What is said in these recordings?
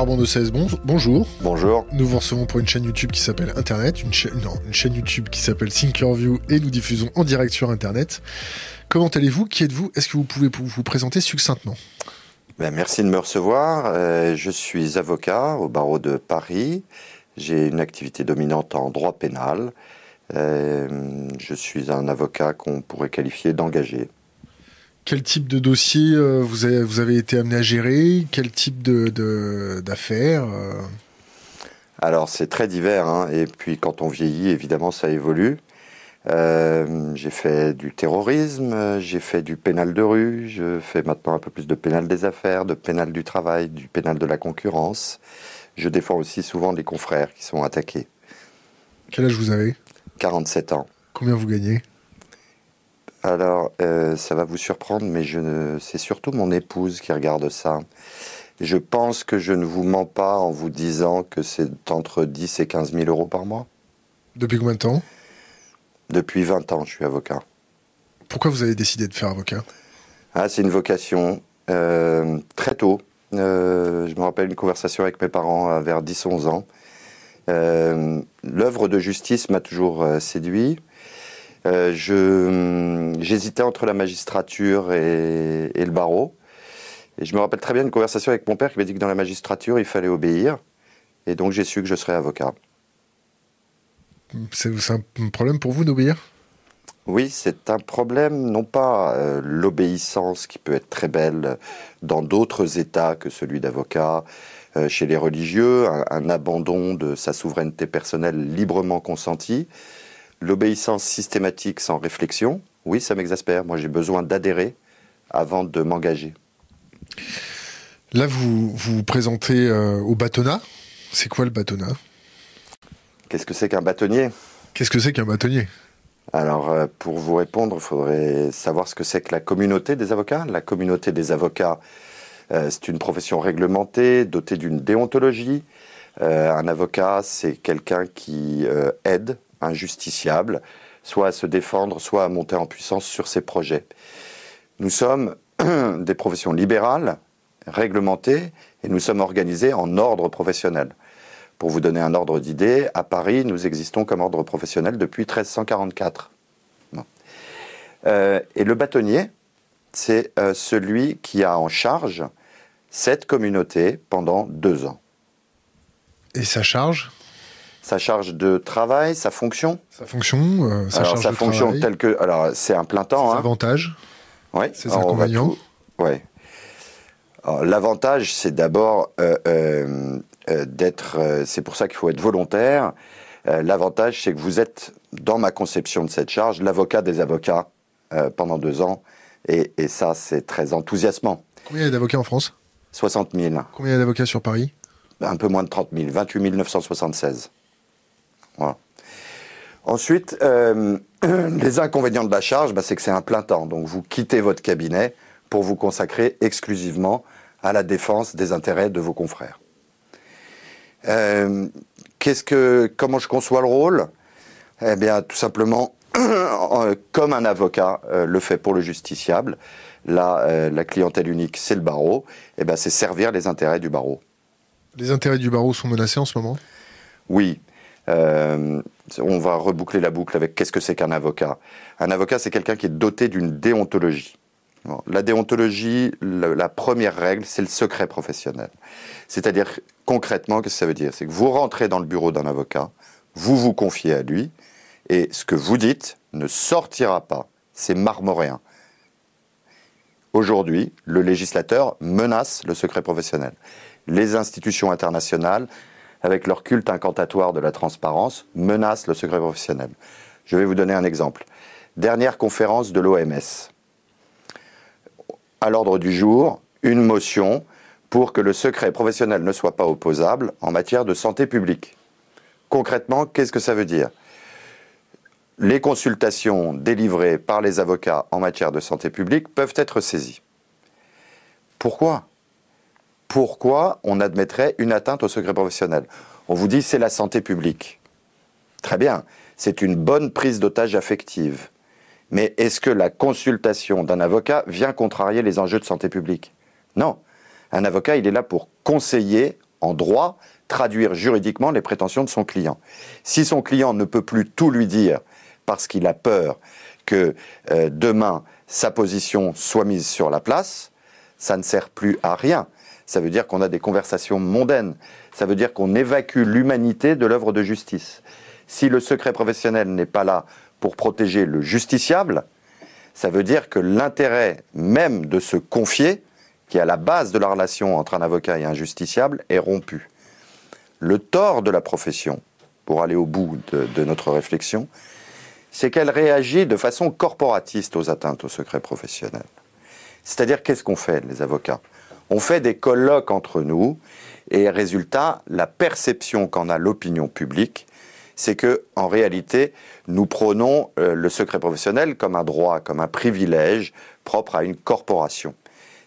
Charbon de 16, bon, bonjour. Bonjour. Nous vous recevons pour une chaîne YouTube qui s'appelle Internet, une, chaîne, non, une chaîne YouTube qui s'appelle Thinkerview et nous diffusons en direct sur Internet. Comment allez-vous? Qui êtes-vous? Est-ce que vous pouvez vous présenter succinctement? Ben, Merci de me recevoir. Euh, je suis avocat au barreau de Paris. J'ai une activité dominante en droit pénal. Euh, je suis un avocat qu'on pourrait qualifier d'engagé. Quel type de dossier euh, vous, avez, vous, avez, été amené à gérer Quel type d'affaires de, euh Alors c'est très divers, hein. et puis quand on vieillit, évidemment, ça évolue. Euh, j'ai fait du terrorisme, j'ai fait du pénal de rue, je fais maintenant un peu plus de pénal des affaires, de pénal du travail, du pénal de la concurrence. Je défends aussi souvent des confrères qui sont attaqués. Quel âge vous avez? 47 ans. Combien vous gagnez? Alors, euh, ça va vous surprendre, mais je ne... c'est surtout mon épouse qui regarde ça. Je pense que je ne vous mens pas en vous disant que c'est entre 10 et 15 000 euros par mois. Depuis combien de temps? Depuis 20 ans, je suis avocat. Pourquoi vous avez décidé de faire avocat? Ah, C'est une vocation. Euh, très tôt, euh, je me rappelle une conversation avec mes parents vers 10-11 ans. L'œuvre de justice m'a toujours séduit. Euh, j'hésitais entre la magistrature et, le barreau. Et je me rappelle très bien une conversation avec mon père qui m'a dit que dans la magistrature, il fallait obéir. Et donc j'ai su que je serais avocat. C'est un problème pour vous d'obéir? Oui, c'est un problème, non pas euh, l'obéissance qui peut être très belle dans d'autres États que celui d'avocat, euh, chez les religieux, un, abandon de sa souveraineté personnelle librement consentie, L'obéissance systématique sans réflexion, oui, ça m'exaspère. Moi, j'ai besoin d'adhérer avant de m'engager. Là, vous vous, présentez euh, au bâtonnat. C'est quoi le bâtonnat Qu'est-ce que c'est qu'un bâtonnier? Qu'est-ce que c'est qu'un bâtonnier? Alors, euh, pour vous répondre, il faudrait savoir ce que c'est que la communauté des avocats. La communauté des avocats, euh, c'est une profession réglementée, dotée d'une déontologie. un avocat, c'est quelqu'un qui aide injusticiable, soit à se défendre, soit à monter en puissance sur ses projets. Nous sommes des professions libérales, réglementées, et nous sommes organisés en ordre professionnel. Pour vous donner un ordre d'idée, à Paris, nous existons comme ordre professionnel depuis 1344. Euh, et le bâtonnier, c'est euh, celui qui a en charge cette communauté pendant deux ans. Et sa charge? Sa charge de travail, sa fonction Sa fonction, euh, sa alors, charge sa de fonction travail. telle que, alors c'est un plein temps. Ses hein. avantages. Oui. Ses inconvénients. Ouais. L'avantage, c'est d'abord euh, euh, euh d'être. C'est pour ça qu'il faut être volontaire. L'avantage, c'est que vous êtes, dans ma conception de cette charge, l'avocat des avocats pendant deux ans, et, et ça, c'est très enthousiasmant. Combien il y a d'avocats en France? 60 000. Combien il y a d'avocats sur Paris? Un peu moins de 30 000, 28 976. Ensuite, euh, les inconvénients de la charge, bah, c'est que c'est un plein temps. Donc vous quittez votre cabinet pour vous consacrer exclusivement à la défense des intérêts de vos confrères. Euh, qu'est-ce que, comment je conçois le rôle? Eh bien, tout simplement, comme un avocat euh, le fait pour le justiciable, la, la clientèle unique, c'est le barreau, eh ben, c'est servir les intérêts du barreau. Les intérêts du barreau sont menacés en ce moment? Oui, euh, on va reboucler la boucle avec qu'est-ce que c'est qu'un avocat. Un avocat, c'est quelqu'un qui est doté d'une déontologie. la déontologie, la, première règle, c'est le secret professionnel. C'est-à-dire, concrètement, qu'est-ce que ça veut dire? C'est que vous rentrez dans le bureau d'un avocat, vous vous confiez à lui, et ce que vous dites ne sortira pas. C'est marmoréen. Aujourd'hui, le législateur menace le secret professionnel. Les institutions internationales avec leur culte incantatoire de la transparence, menacent le secret professionnel. Je vais vous donner un exemple. Dernière conférence de l'OMS. À l'ordre du jour, une motion pour que le secret professionnel ne soit pas opposable en matière de santé publique. Concrètement, qu'est-ce que ça veut dire? Les consultations délivrées par les avocats en matière de santé publique peuvent être saisies. Pourquoi? Pourquoi on admettrait une atteinte au secret professionnel On vous dit c'est la santé publique. Très bien, c'est une bonne prise d'otage affective. Mais est-ce que la consultation d'un avocat vient contrarier les enjeux de santé publique? Non. Un avocat, il est là pour conseiller en droit, traduire juridiquement les prétentions de son client. Si son client ne peut plus tout lui dire parce qu'il a peur que euh, demain sa position soit mise sur la place, ça ne sert plus à rien. Ça veut dire qu'on a des conversations mondaines. Ça veut dire qu'on évacue l'humanité de l'œuvre de justice. Si le secret professionnel n'est pas là pour protéger le justiciable, ça veut dire que l'intérêt même de se confier, qui est à la base de la relation entre un avocat et un justiciable, est rompu. Le tort de la profession, pour aller au bout de, notre réflexion, c'est qu'elle réagit de façon corporatiste aux atteintes au secret professionnel. C'est-à-dire, qu'est-ce qu'on fait, les avocats? On fait des colloques entre nous, et résultat, la perception qu'en a l'opinion publique, c'est que, en réalité, nous prônons euh, le secret professionnel comme un droit, comme un privilège propre à une corporation.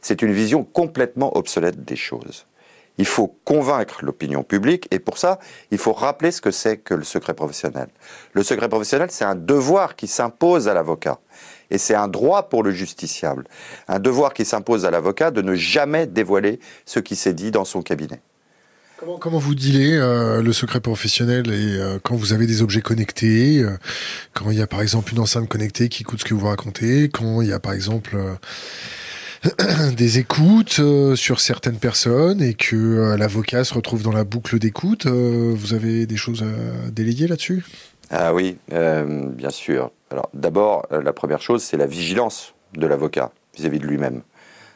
C'est une vision complètement obsolète des choses. Il faut convaincre l'opinion publique et pour ça, il faut rappeler ce que c'est que le secret professionnel. Le secret professionnel, c'est un devoir qui s'impose à l'avocat et c'est un droit pour le justiciable. Un devoir qui s'impose à l'avocat de ne jamais dévoiler ce qui s'est dit dans son cabinet. Comment, vous dealez euh, le secret professionnel et euh, quand vous avez des objets connectés, euh, quand il y a par exemple une enceinte connectée qui écoute ce que vous racontez, quand il y a par exemple des écoutes sur certaines personnes et que l'avocat se retrouve dans la boucle d'écoute, vous avez des choses à déléguer là-dessus? Ah oui, bien sûr. Alors d'abord, la première chose, c'est la vigilance de l'avocat vis-à-vis de lui-même.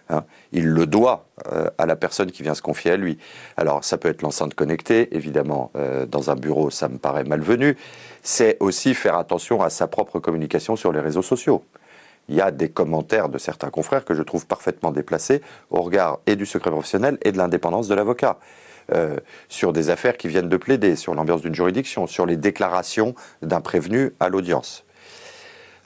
Hein. il le doit euh, à la personne qui vient se confier à lui. Alors ça peut être l'enceinte connectée, évidemment, euh, dans un bureau, ça me paraît malvenu. C'est aussi faire attention à sa propre communication sur les réseaux sociaux. Il y a des commentaires de certains confrères que je trouve parfaitement déplacés au regard et du secret professionnel et de l'indépendance de l'avocat. Euh, sur des affaires qui viennent de plaider, sur l'ambiance d'une juridiction, sur les déclarations d'un prévenu à l'audience.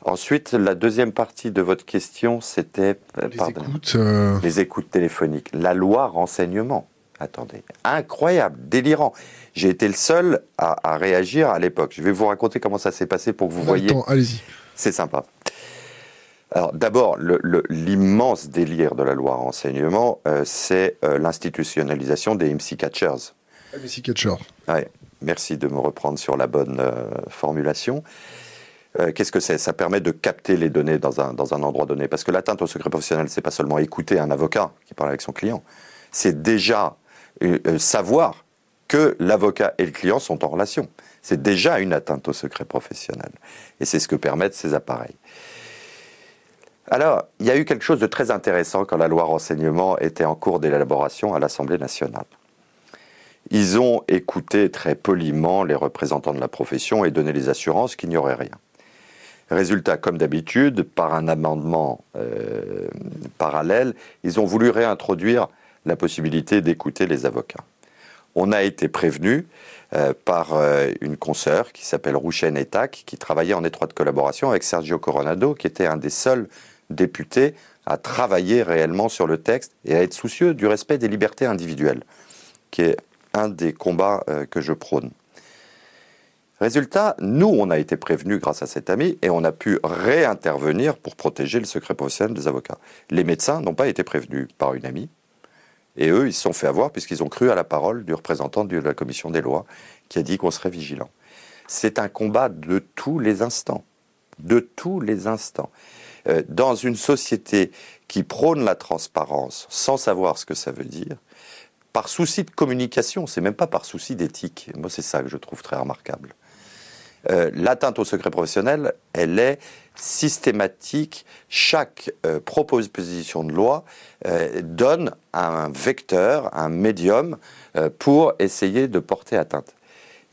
Ensuite, la deuxième partie de votre question, c'était euh, les, écoutes, euh, les écoutes téléphoniques. La loi renseignement. Attendez, incroyable, délirant. J'ai été le seul à, réagir à l'époque. Je vais vous raconter comment ça s'est passé pour que vous voyez. Allez-y. C'est sympa. Alors d'abord, l'immense délire de la loi renseignement, euh, c'est l'institutionnalisation des MC Catchers. MC Catchers. Ouais, merci de me reprendre sur la bonne formulation. Euh, qu'est-ce que c'est? Ça permet de capter les données dans un, dans un endroit donné. Parce que l'atteinte au secret professionnel, c'est pas seulement écouter un avocat qui parle avec son client, c'est déjà euh, euh, savoir que l'avocat et le client sont en relation. C'est déjà une atteinte au secret professionnel. Et c'est ce que permettent ces appareils. Alors, il y a eu quelque chose de très intéressant quand la loi renseignement était en cours d'élaboration à l'Assemblée nationale. Ils ont écouté très poliment les représentants de la profession et donné les assurances qu'il n'y aurait rien. Résultat, comme d'habitude, par un amendement euh, parallèle, ils ont voulu réintroduire la possibilité d'écouter les avocats. On a été prévenu euh, par euh, une consoeur qui s'appelle Rouchen Etac, qui travaillait en étroite collaboration avec Sergio Coronado, qui était un des seuls députés à travailler réellement sur le texte et à être soucieux du respect des libertés individuelles, qui est un des combats que je prône. Résultat, nous, on a été prévenus grâce à cet ami et on a pu réintervenir pour protéger le secret professionnel des avocats. Les médecins n'ont pas été prévenus par une amie et eux, ils se sont fait avoir puisqu'ils ont cru à la parole du représentant de la commission des lois qui a dit qu'on serait vigilant. C'est un combat de tous les instants. De tous les instants. Euh, dans une société qui prône la transparence sans savoir ce que ça veut dire, par souci de communication, c'est même pas par souci d'éthique. Moi, c'est ça que je trouve très remarquable. Euh, l'atteinte au secret professionnel, elle est systématique. Chaque euh, proposition de loi donne un vecteur, un médium pour essayer de porter atteinte.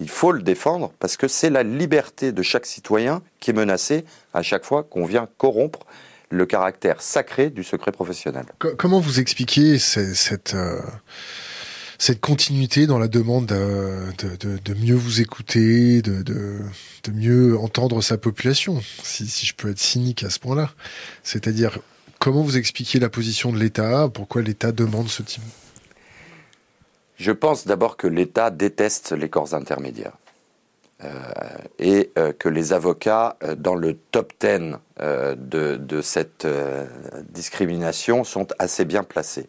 Il faut le défendre parce que c'est la liberté de chaque citoyen qui est menacée à chaque fois qu'on vient corrompre le caractère sacré du secret professionnel. Comment vous expliquez cette cette continuité dans la demande de, mieux vous écouter, de, mieux entendre sa population, si, je peux être cynique à ce point-là? C'est-à-dire, comment vous expliquez la position de l'État? Pourquoi l'État demande ce type Je pense d'abord que l'État déteste les corps intermédiaires. Euh, et euh, que les avocats, euh, dans le top 10 de, cette discrimination, sont assez bien placés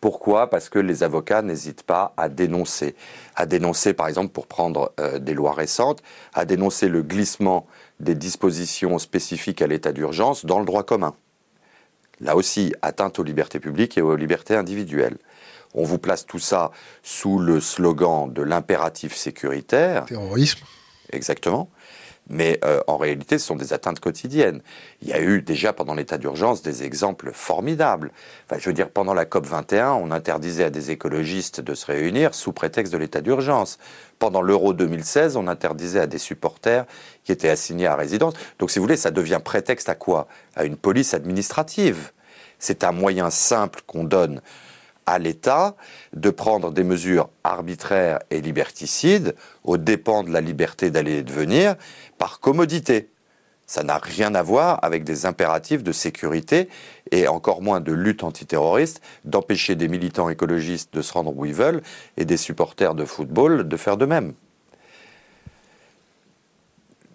Pourquoi? Parce que les avocats n'hésitent pas à dénoncer. À dénoncer, par exemple, pour prendre des lois récentes, à dénoncer le glissement des dispositions spécifiques à l'état d'urgence dans le droit commun. Là aussi, atteinte aux libertés publiques et aux libertés individuelles. On vous place tout ça sous le slogan de l'impératif sécuritaire. Terrorisme. Exactement mais euh, en réalité, ce sont des atteintes quotidiennes. Il y a eu déjà pendant l'état d'urgence des exemples formidables. Enfin, je veux dire, pendant la COP 21, on interdisait à des écologistes de se réunir sous prétexte de l'état d'urgence. Pendant l'Euro 2016, on interdisait à des supporters qui étaient assignés à résidence. Donc, si vous voulez, ça devient prétexte à quoi? À une police administrative. C'est un moyen simple qu'on donne à l'État de prendre des mesures arbitraires et liberticides aux dépens de la liberté d'aller et de venir par commodité. Ça n'a rien à voir avec des impératifs de sécurité et encore moins de lutte antiterroriste, d'empêcher des militants écologistes de se rendre où ils veulent et des supporters de football de faire de même.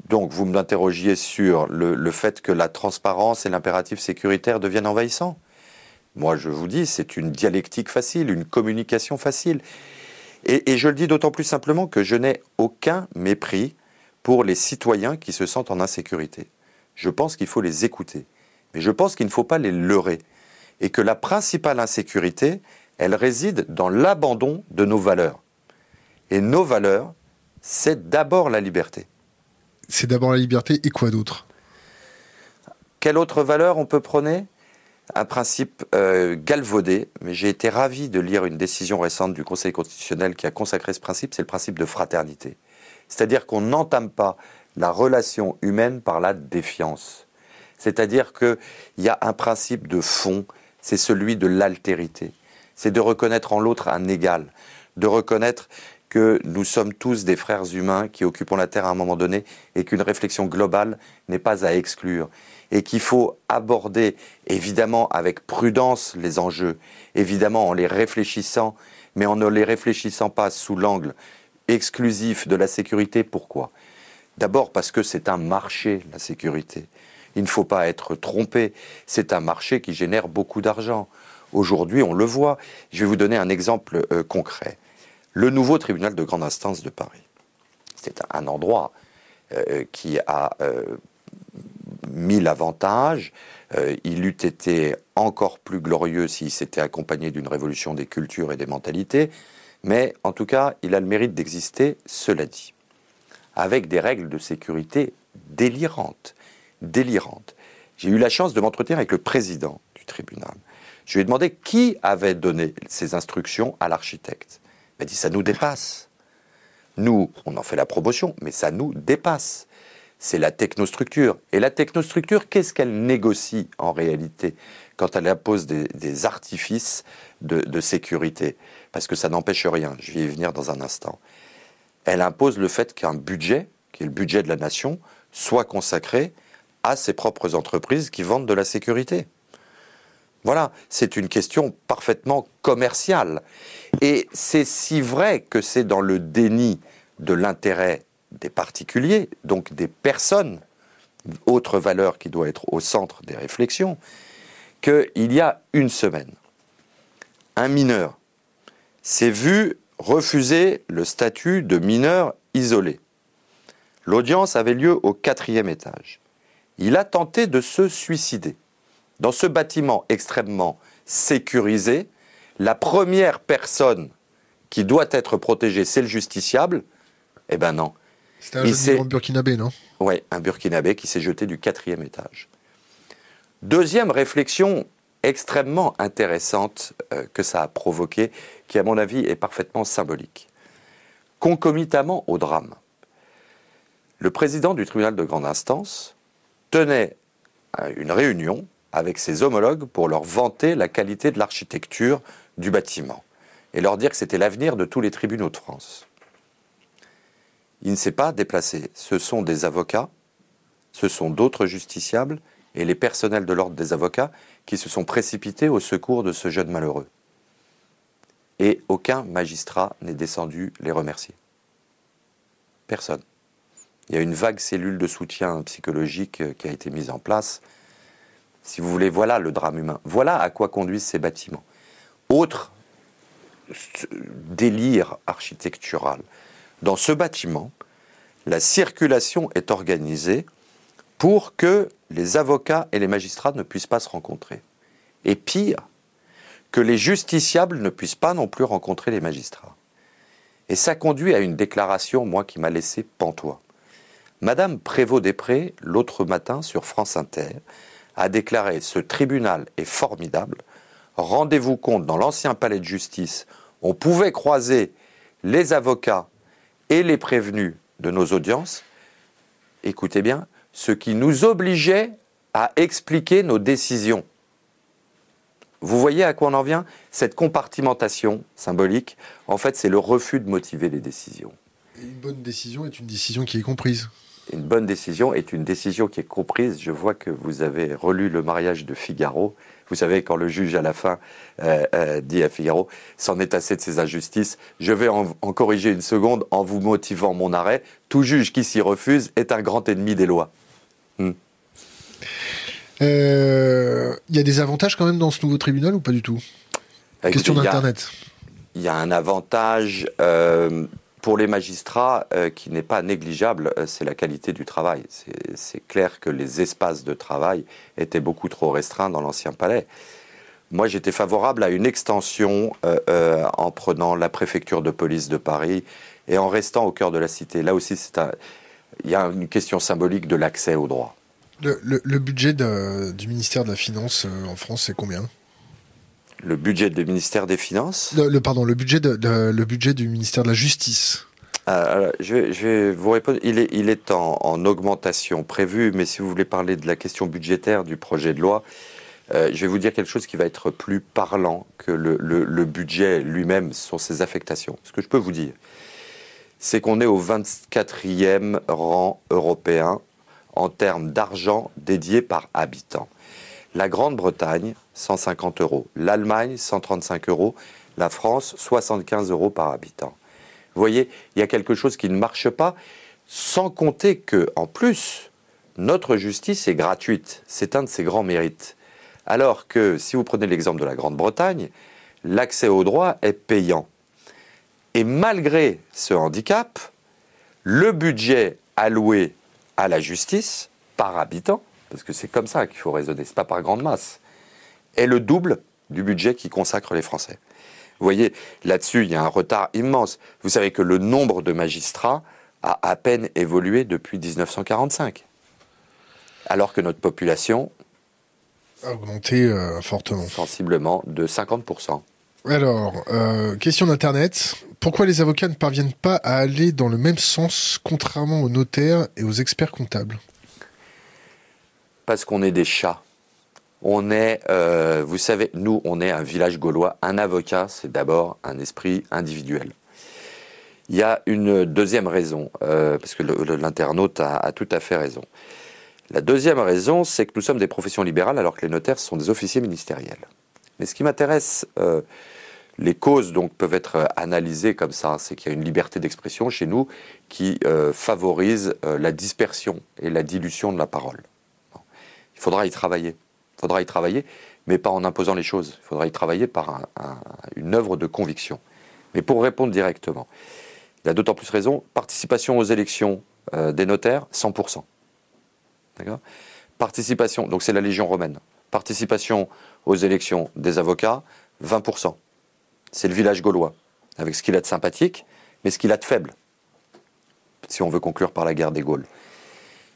Donc vous m'interrogiez sur le, le fait que la transparence et l'impératif sécuritaire deviennent envahissants. Moi, je vous dis, c'est une dialectique facile, une communication facile. Et, je le dis d'autant plus simplement que je n'ai aucun mépris pour les citoyens qui se sentent en insécurité. Je pense qu'il faut les écouter. Mais je pense qu'il ne faut pas les leurrer. Et que la principale insécurité, elle réside dans l'abandon de nos valeurs. Et nos valeurs, c'est d'abord la liberté. C'est d'abord la liberté et quoi d'autre? Quelle autre valeur on peut prôner? Un principe euh, galvaudé, mais j'ai été ravi de lire une décision récente du Conseil constitutionnel qui a consacré ce principe, c'est le principe de fraternité. C'est-à-dire qu'on n'entame pas la relation humaine par la défiance. C'est-à-dire qu'il y a un principe de fond, c'est celui de l'altérité. C'est de reconnaître en l'autre un égal, de reconnaître que nous sommes tous des frères humains qui occupons la Terre à un moment donné et qu'une réflexion globale n'est pas à exclure et qu'il faut aborder évidemment avec prudence les enjeux, évidemment en les réfléchissant, mais en ne les réfléchissant pas sous l'angle exclusif de la sécurité. Pourquoi? D'abord parce que c'est un marché, la sécurité. Il ne faut pas être trompé. C'est un marché qui génère beaucoup d'argent. Aujourd'hui, on le voit. Je vais vous donner un exemple euh, concret. Le nouveau tribunal de grande instance de Paris. C'est un endroit euh, qui a euh, mille avantages. Euh, il eût été encore plus glorieux s'il s'était accompagné d'une révolution des cultures et des mentalités. Mais en tout cas, il a le mérite d'exister, cela dit, avec des règles de sécurité délirantes. Délirantes. J'ai eu la chance de m'entretenir avec le président du tribunal. Je lui ai demandé qui avait donné ces instructions à l'architecte. Il m'a dit ça nous dépasse. Nous, on en fait la promotion, mais ça nous dépasse c'est la technostructure. Et la technostructure, qu'est-ce qu'elle négocie en réalité quand elle impose des, artifices de, sécurité? Parce que ça n'empêche rien, je vais y venir dans un instant. Elle impose le fait qu'un budget, qui est le budget de la nation, soit consacré à ses propres entreprises qui vendent de la sécurité. Voilà, c'est une question parfaitement commerciale. Et c'est si vrai que c'est dans le déni de l'intérêt des particuliers, donc des personnes, autre valeur qui doit être au centre des réflexions, qu'il y a une semaine, un mineur s'est vu refuser le statut de mineur isolé. L'audience avait lieu au quatrième étage. Il a tenté de se suicider. Dans ce bâtiment extrêmement sécurisé, la première personne qui doit être protégée, c'est le justiciable. Eh ben non, c'était un jeune burkinabé, non? Oui, un burkinabé qui s'est jeté du quatrième étage. Deuxième réflexion extrêmement intéressante euh, que ça a provoqué, qui à mon avis est parfaitement symbolique. Concomitamment au drame, le président du tribunal de grande instance tenait une réunion avec ses homologues pour leur vanter la qualité de l'architecture du bâtiment et leur dire que c'était l'avenir de tous les tribunaux de France il ne s'est pas déplacé. Ce sont des avocats, ce sont d'autres justiciables et les personnels de l'ordre des avocats qui se sont précipités au secours de ce jeune malheureux. Et aucun magistrat n'est descendu les remercier. Personne. Il y a une vague cellule de soutien psychologique euh, qui a été mise en place. Si vous voulez, voilà le drame humain. Voilà à quoi conduisent ces bâtiments. Autre délire architectural. Dans ce bâtiment, la circulation est organisée pour que les avocats et les magistrats ne puissent pas se rencontrer. Et pire, que les justiciables ne puissent pas non plus rencontrer les magistrats. Et ça conduit à une déclaration, moi, qui m'a laissé pantois. Madame Prévost-Després, l'autre matin sur France Inter, a déclaré Ce tribunal est formidable. Rendez-vous compte, dans l'ancien palais de justice, on pouvait croiser les avocats et les prévenus de nos audiences. Écoutez bien, ce qui nous obligeait à expliquer nos décisions. Vous voyez à quoi on en vient? Cette compartimentation symbolique, en fait, c'est le refus de motiver les décisions. une bonne décision est une décision qui est comprise. Une bonne décision est une décision qui est comprise. Je vois que vous avez relu le mariage de Figaro. Vous savez, quand le juge à la fin euh, euh, dit à Figaro, c'en est assez de ces injustices, je vais en, corriger une seconde en vous motivant mon arrêt. Tout juge qui s'y refuse est un grand ennemi des lois. Hmm. Euh, il y a des avantages quand même dans ce nouveau tribunal ou pas du tout? Question d'Internet. Il y a un avantage euh, pour les magistrats euh, qui n'est pas négligeable, c'est la qualité du travail. C'est clair que les espaces de travail étaient beaucoup trop restreints dans l'ancien palais. Moi, j'étais favorable à une extension en prenant la préfecture de police de Paris et en restant au cœur de la cité. Là aussi, il y a une question symbolique de l'accès au droit. Le, budget du ministère de la Finance euh, en France, c'est combien? Le budget du ministère des Finances le, Pardon, le budget, le budget du ministère de la Justice. Euh, je, vais, vous répondre. Il est, il est en, augmentation prévue, mais si vous voulez parler de la question budgétaire du projet de loi, euh, je vais vous dire quelque chose qui va être plus parlant que le, le budget lui-même sur ses affectations. Ce que je peux vous dire, c'est qu'on est au 24e rang européen en termes d'argent dédié par habitant. La Grande-Bretagne, 150 euros. L'Allemagne, 135 euros. La France, 75 euros par habitant. Vous voyez, il y a quelque chose qui ne marche pas, sans compter que, en plus, notre justice est gratuite. C'est un de ses grands mérites. Alors que, si vous prenez l'exemple de la Grande-Bretagne, l'accès au droit est payant. Et malgré ce handicap, le budget alloué à la justice par habitant, parce que c'est comme ça qu'il faut raisonner, c'est pas par grande masse, est le double du budget qui consacre les Français. Vous voyez, là-dessus, il y a un retard immense. Vous savez que le nombre de magistrats a à peine évolué depuis 1945, alors que notre population a augmenté euh, fortement. Sensiblement de 50%. Alors, euh, question d'Internet. Pourquoi les avocats ne parviennent pas à aller dans le même sens, contrairement aux notaires et aux experts comptables? Parce qu'on est des chats. On est, euh, vous savez, nous, on est un village gaulois. Un avocat, c'est d'abord un esprit individuel. Il y a une deuxième raison, euh, parce que l'internaute a, tout à fait raison. La deuxième raison, c'est que nous sommes des professions libérales alors que les notaires sont des officiers ministériels. Mais ce qui m'intéresse euh, les causes donc peuvent être analysées comme ça, c'est qu'il y a une liberté d'expression chez nous qui favorise la dispersion et la dilution de la parole. Il faudra y travailler. Il faudra y travailler, mais pas en imposant les choses. Il faudra y travailler par une œuvre de conviction. Mais pour répondre directement, il a d'autant plus raison, participation aux élections des notaires, 100%. D'accord? Participation, donc c'est la Légion romaine. Participation aux élections des avocats, 20% c'est le village gaulois, avec ce qu'il a de sympathique, mais ce qu'il a de faible, si on veut conclure par la guerre des Gaules.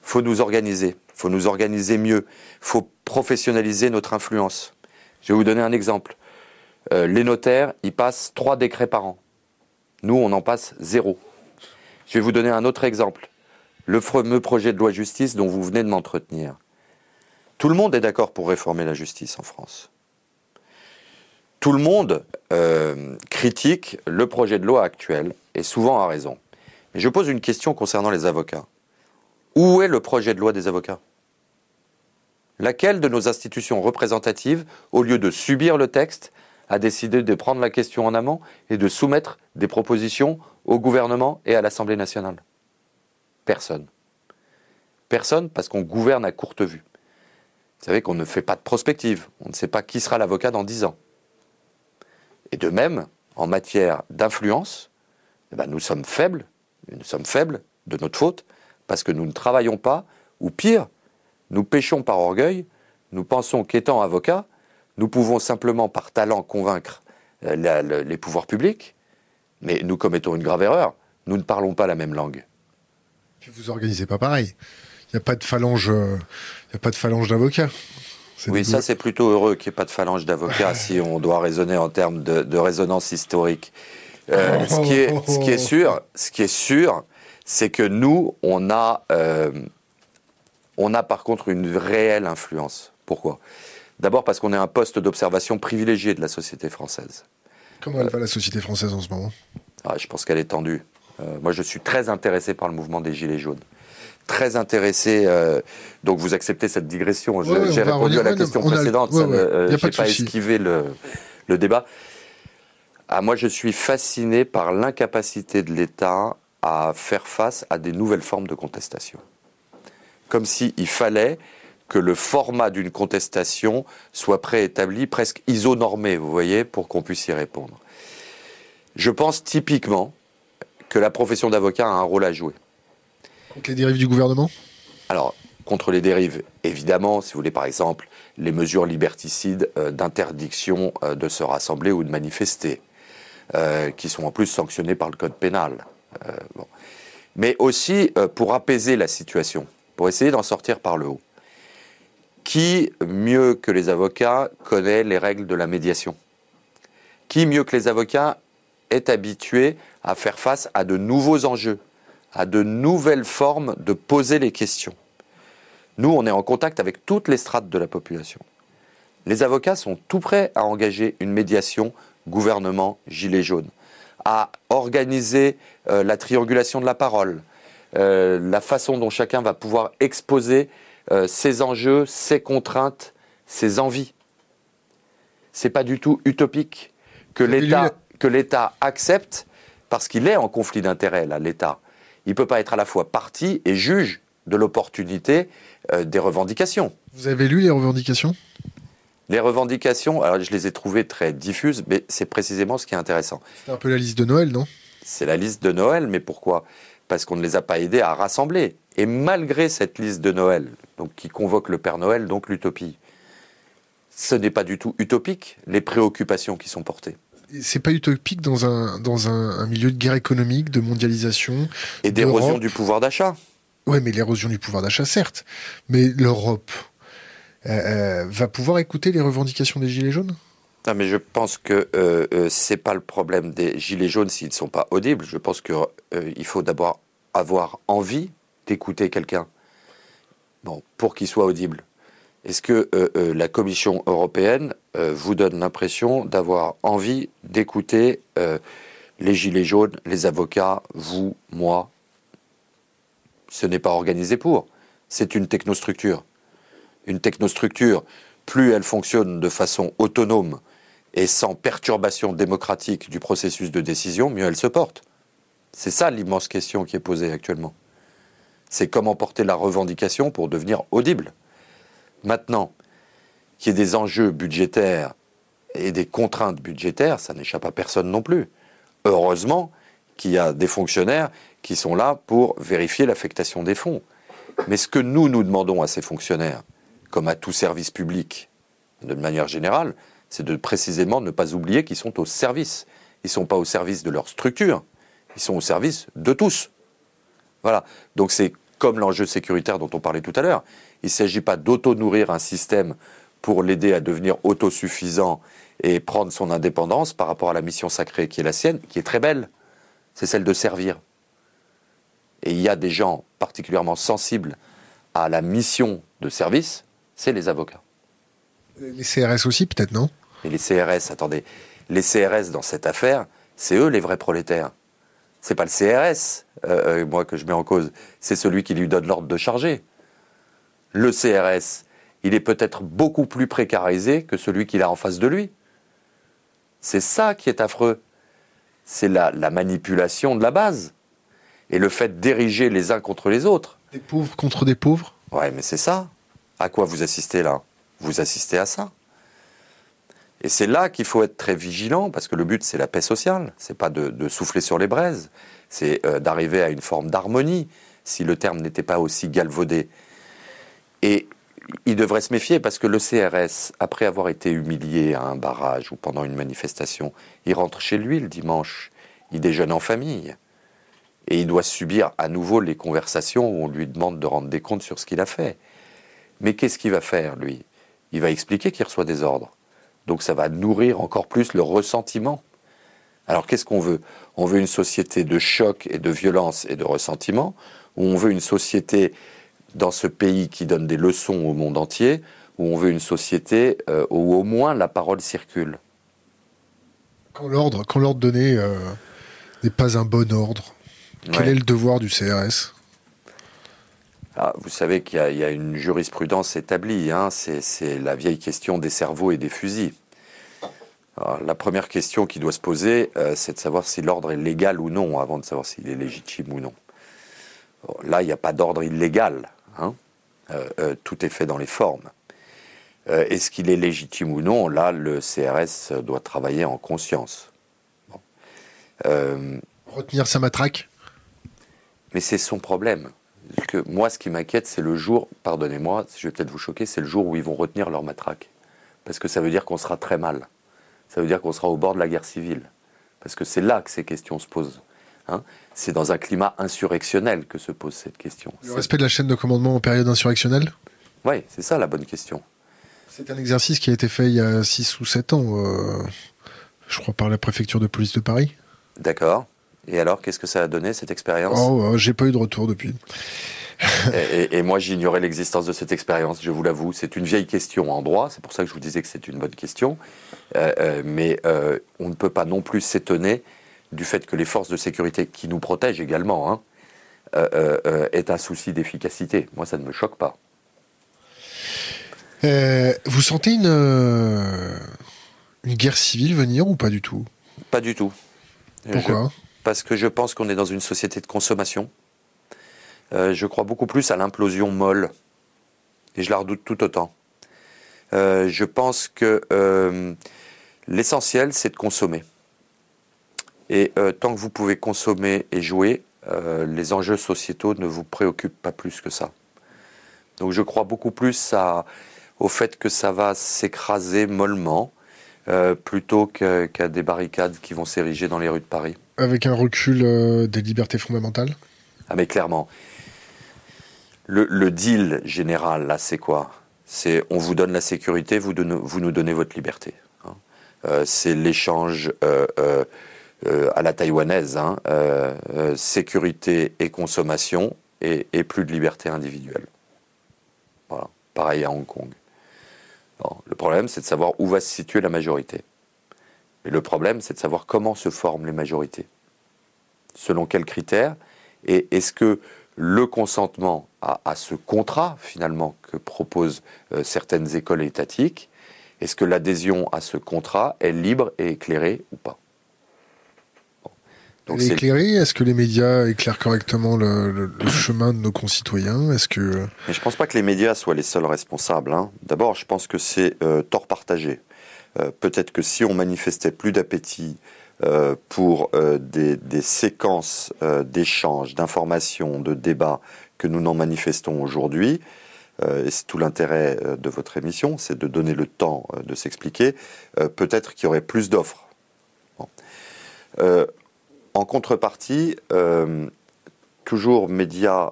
Il faut nous organiser, il faut nous organiser mieux, faut professionnaliser notre influence. Je vais vous donner un exemple. Euh, les notaires, ils passent trois décrets par an. Nous, on en passe zéro. Je vais vous donner un autre exemple. Le fameux projet de loi justice dont vous venez de m'entretenir. Tout le monde est d'accord pour réformer la justice en France tout le monde euh, critique le projet de loi actuel, et souvent à raison. Mais je pose une question concernant les avocats. Où est le projet de loi des avocats? Laquelle de nos institutions représentatives, au lieu de subir le texte, a décidé de prendre la question en amont et de soumettre des propositions au gouvernement et à l'Assemblée nationale? Personne. Personne parce qu'on gouverne à courte vue. Vous savez qu'on ne fait pas de prospective. On ne sait pas qui sera l'avocat dans dix ans. Et de même, en matière d'influence, eh ben, nous sommes faibles, nous sommes faibles de notre faute, parce que nous ne travaillons pas, ou pire, nous péchons par orgueil, nous pensons qu'étant avocats, nous pouvons simplement par talent convaincre euh, les pouvoirs publics, mais nous commettons une grave erreur, nous ne parlons pas la même langue. Puis vous organisez pas pareil. Il n'y a pas de phalange, euh, il a pas de phalange d'avocats. Oui, ça c'est plutôt heureux qu'il n'y ait pas de phalange d'avocats si on doit raisonner en termes de, résonance historique. Euh, ce, qui est, ce qui est sûr, ce qui est sûr, c'est que nous, on a, euh, on a par contre une réelle influence. Pourquoi? D'abord parce qu'on est un poste d'observation privilégié de la société française. Comment elle va la société française en ce moment? Ah, Je pense qu'elle est tendue. moi, je suis très intéressé par le mouvement des Gilets jaunes très intéressé. Euh, donc vous acceptez cette digression. J'ai répondu à la question précédente. Je n'ai pas, esquivé le, le débat. Ah, moi, je suis fasciné par l'incapacité de l'État à faire face à des nouvelles formes de contestation. Comme s'il fallait que le format d'une contestation soit préétabli, presque isonormé, vous voyez, pour qu'on puisse y répondre. Je pense typiquement que la profession d'avocat a un rôle à jouer. Contre les dérives du gouvernement? Alors, contre les dérives, évidemment, si vous voulez, par exemple, les mesures liberticides euh, d'interdiction euh, de se rassembler ou de manifester, euh, qui sont en plus sanctionnées par le code pénal. Mais aussi pour apaiser la situation, pour essayer d'en sortir par le haut. Qui, mieux que les avocats, connaît les règles de la médiation? Qui, mieux que les avocats, est habitué à faire face à de nouveaux enjeux à de nouvelles formes de poser les questions? Nous, on est en contact avec toutes les strates de la population. Les avocats sont tout prêts à engager une médiation gouvernement gilet jaune, à organiser euh, la triangulation de la parole, euh, la façon dont chacun va pouvoir exposer euh, ses enjeux, ses contraintes, ses envies. C'est pas du tout utopique que l'État que l'État accepte parce qu'il est en conflit d'intérêts là l'État il ne peut pas être à la fois parti et juge de l'opportunité euh, des revendications. Vous avez lu les revendications? Les revendications, alors je les ai trouvées très diffuses, mais c'est précisément ce qui est intéressant. C'est un peu la liste de Noël, non? C'est la liste de Noël, mais pourquoi? Parce qu'on ne les a pas aidés à rassembler. Et malgré cette liste de Noël, donc qui convoque le Père Noël, donc l'utopie, ce n'est pas du tout utopique, les préoccupations qui sont portées c'est pas utopique dans un dans un, milieu de guerre économique, de mondialisation et d'érosion du pouvoir d'achat. Oui, mais l'érosion du pouvoir d'achat, certes, mais l'Europe euh, euh, va pouvoir écouter les revendications des gilets jaunes? Non, mais je pense que euh, euh c'est pas le problème des gilets jaunes s'ils ne sont pas audibles. Je pense que il faut d'abord avoir envie d'écouter quelqu'un. Bon, pour qu'il soit audible. Est-ce que euh, euh, la Commission européenne euh, vous donne l'impression d'avoir envie d'écouter les gilets jaunes, les avocats, vous, moi? Ce n'est pas organisé pour. C'est une technostructure. Une technostructure, plus elle fonctionne de façon autonome et sans perturbation démocratique du processus de décision, mieux elle se porte. C'est ça l'immense question qui est posée actuellement. C'est comment porter la revendication pour devenir audible. Maintenant, qu'il y ait des enjeux budgétaires et des contraintes budgétaires, ça n'échappe à personne non plus. Heureusement qu'il y a des fonctionnaires qui sont là pour vérifier l'affectation des fonds. Mais ce que nous, nous demandons à ces fonctionnaires, comme à tout service public, de manière générale, c'est de précisément ne pas oublier qu'ils sont au service. Ils ne sont pas au service de leur structure, ils sont au service de tous. Voilà. Donc c'est comme l'enjeu sécuritaire dont on parlait tout à l'heure. Il ne s'agit pas d'auto-nourrir un système pour l'aider à devenir autosuffisant et prendre son indépendance par rapport à la mission sacrée qui est la sienne, qui est très belle. C'est celle de servir. Et il y a des gens particulièrement sensibles à la mission de service, c'est les avocats. Les CRS aussi, peut-être, non? Mais les CRS, attendez, les CRS dans cette affaire, c'est eux les vrais prolétaires. C'est pas le CRS, euh, euh, moi, que je mets en cause, c'est celui qui lui donne l'ordre de charger le CRS, il est peut-être beaucoup plus précarisé que celui qu'il a en face de lui. C'est ça qui est affreux. C'est la, manipulation de la base. Et le fait d'ériger les uns contre les autres. Des pauvres contre des pauvres? Ouais, mais c'est ça. À quoi vous assistez là? Vous assistez à ça. Et c'est là qu'il faut être très vigilant, parce que le but, c'est la paix sociale. C'est pas de, souffler sur les braises, c'est euh, d'arriver à une forme d'harmonie, si le terme n'était pas aussi galvaudé. Et il devrait se méfier, parce que le CRS, après avoir été humilié à un barrage ou pendant une manifestation, il rentre chez lui le dimanche, il déjeune en famille. Et il doit subir à nouveau les conversations où on lui demande de rendre des comptes sur ce qu'il a fait. Mais qu'est-ce qu'il va faire, lui? Il va expliquer qu'il reçoit des ordres. Donc ça va nourrir encore plus le ressentiment. Alors qu'est-ce qu'on veut? On veut une société de choc et de violence et de ressentiment, ou on veut une société dans ce pays qui donne des leçons au monde entier, ou on veut une société euh, où au moins la parole circule. Quand l'ordre, quand l'ordre donné euh, n'est pas un bon ordre, quel est le devoir du CRS ah, vous savez qu'il y, a une jurisprudence établie, hein, c'est la vieille question des cerveaux et des fusils. La première question qui doit se poser, euh, c'est de savoir si l'ordre est légal ou non, avant de savoir s'il est légitime ou non. là, il n'y a pas d'ordre illégal. Hein. Euh, euh, tout est fait dans les formes. Est-ce qu'il est légitime ou non? Là, le CRS doit travailler en conscience. Retenir sa matraque? Mais c'est son problème que moi, ce qui m'inquiète, c'est le jour, pardonnez-moi, je vais peut-être vous choquer, c'est le jour où ils vont retenir leur matraque. Parce que ça veut dire qu'on sera très mal. Ça veut dire qu'on sera au bord de la guerre civile. Parce que c'est là que ces questions se posent. Hein. c'est dans un climat insurrectionnel que se pose cette question. Le respect de la chaîne de commandement en période insurrectionnelle? Oui, c'est ça la bonne question. C'est un exercice qui a été fait il y a 6 ou 7 ans, euh, je crois, par la préfecture de police de Paris. D'accord. Et alors, qu'est-ce que ça a donné cette expérience? Oh, euh, j'ai pas eu de retour depuis. et, moi, j'ignorais l'existence de cette expérience, je vous l'avoue. C'est une vieille question en droit, c'est pour ça que je vous disais que c'est une bonne question. Euh, euh, mais on ne peut pas non plus s'étonner du fait que les forces de sécurité, qui nous protègent également, hein, aient un souci d'efficacité. Moi, ça ne me choque pas. vous sentez une, une guerre civile venir ou pas du tout? Pas du tout. Pourquoi? Parce que je pense qu'on est dans une société de consommation. Euh, je crois beaucoup plus à l'implosion molle, et je la redoute tout autant. Euh, je pense que euh, l'essentiel, c'est de consommer. Et tant que vous pouvez consommer et jouer, les enjeux sociétaux ne vous préoccupent pas plus que ça. Donc je crois beaucoup plus au fait que ça va s'écraser mollement, plutôt qu'à des barricades qui vont s'ériger dans les rues de Paris avec un recul des libertés fondamentales? Ah mais clairement. Le, deal général, là, c'est quoi? C'est on vous donne la sécurité, vous, nous donnez votre liberté. Hein. Euh, c'est l'échange euh, à la taïwanaise, hein. sécurité et consommation, et, plus de liberté individuelle. Voilà. Pareil à Hong Kong. le problème, c'est de savoir où va se situer la majorité. Et le problème, c'est de savoir comment se forment les majorités. Selon quels critères? Et est-ce que le consentement à, ce contrat, finalement, que proposent euh, certaines écoles étatiques, est-ce que l'adhésion à ce contrat est libre et éclairée ou pas? Donc est éclairée Est-ce que les médias éclairent correctement le, chemin de nos concitoyens? Est-ce que Mais je pense pas que les médias soient les seuls responsables. Hein. D'abord, je pense que c'est euh, tort partagé. Euh, peut-être que si on manifestait plus d'appétit euh, pour euh, des, séquences d'échanges, d'informations, de débats que nous n'en manifestons aujourd'hui, et c'est tout l'intérêt de votre émission, c'est de donner le temps de s'expliquer, peut-être qu'il y aurait plus d'offres. en contrepartie, toujours médias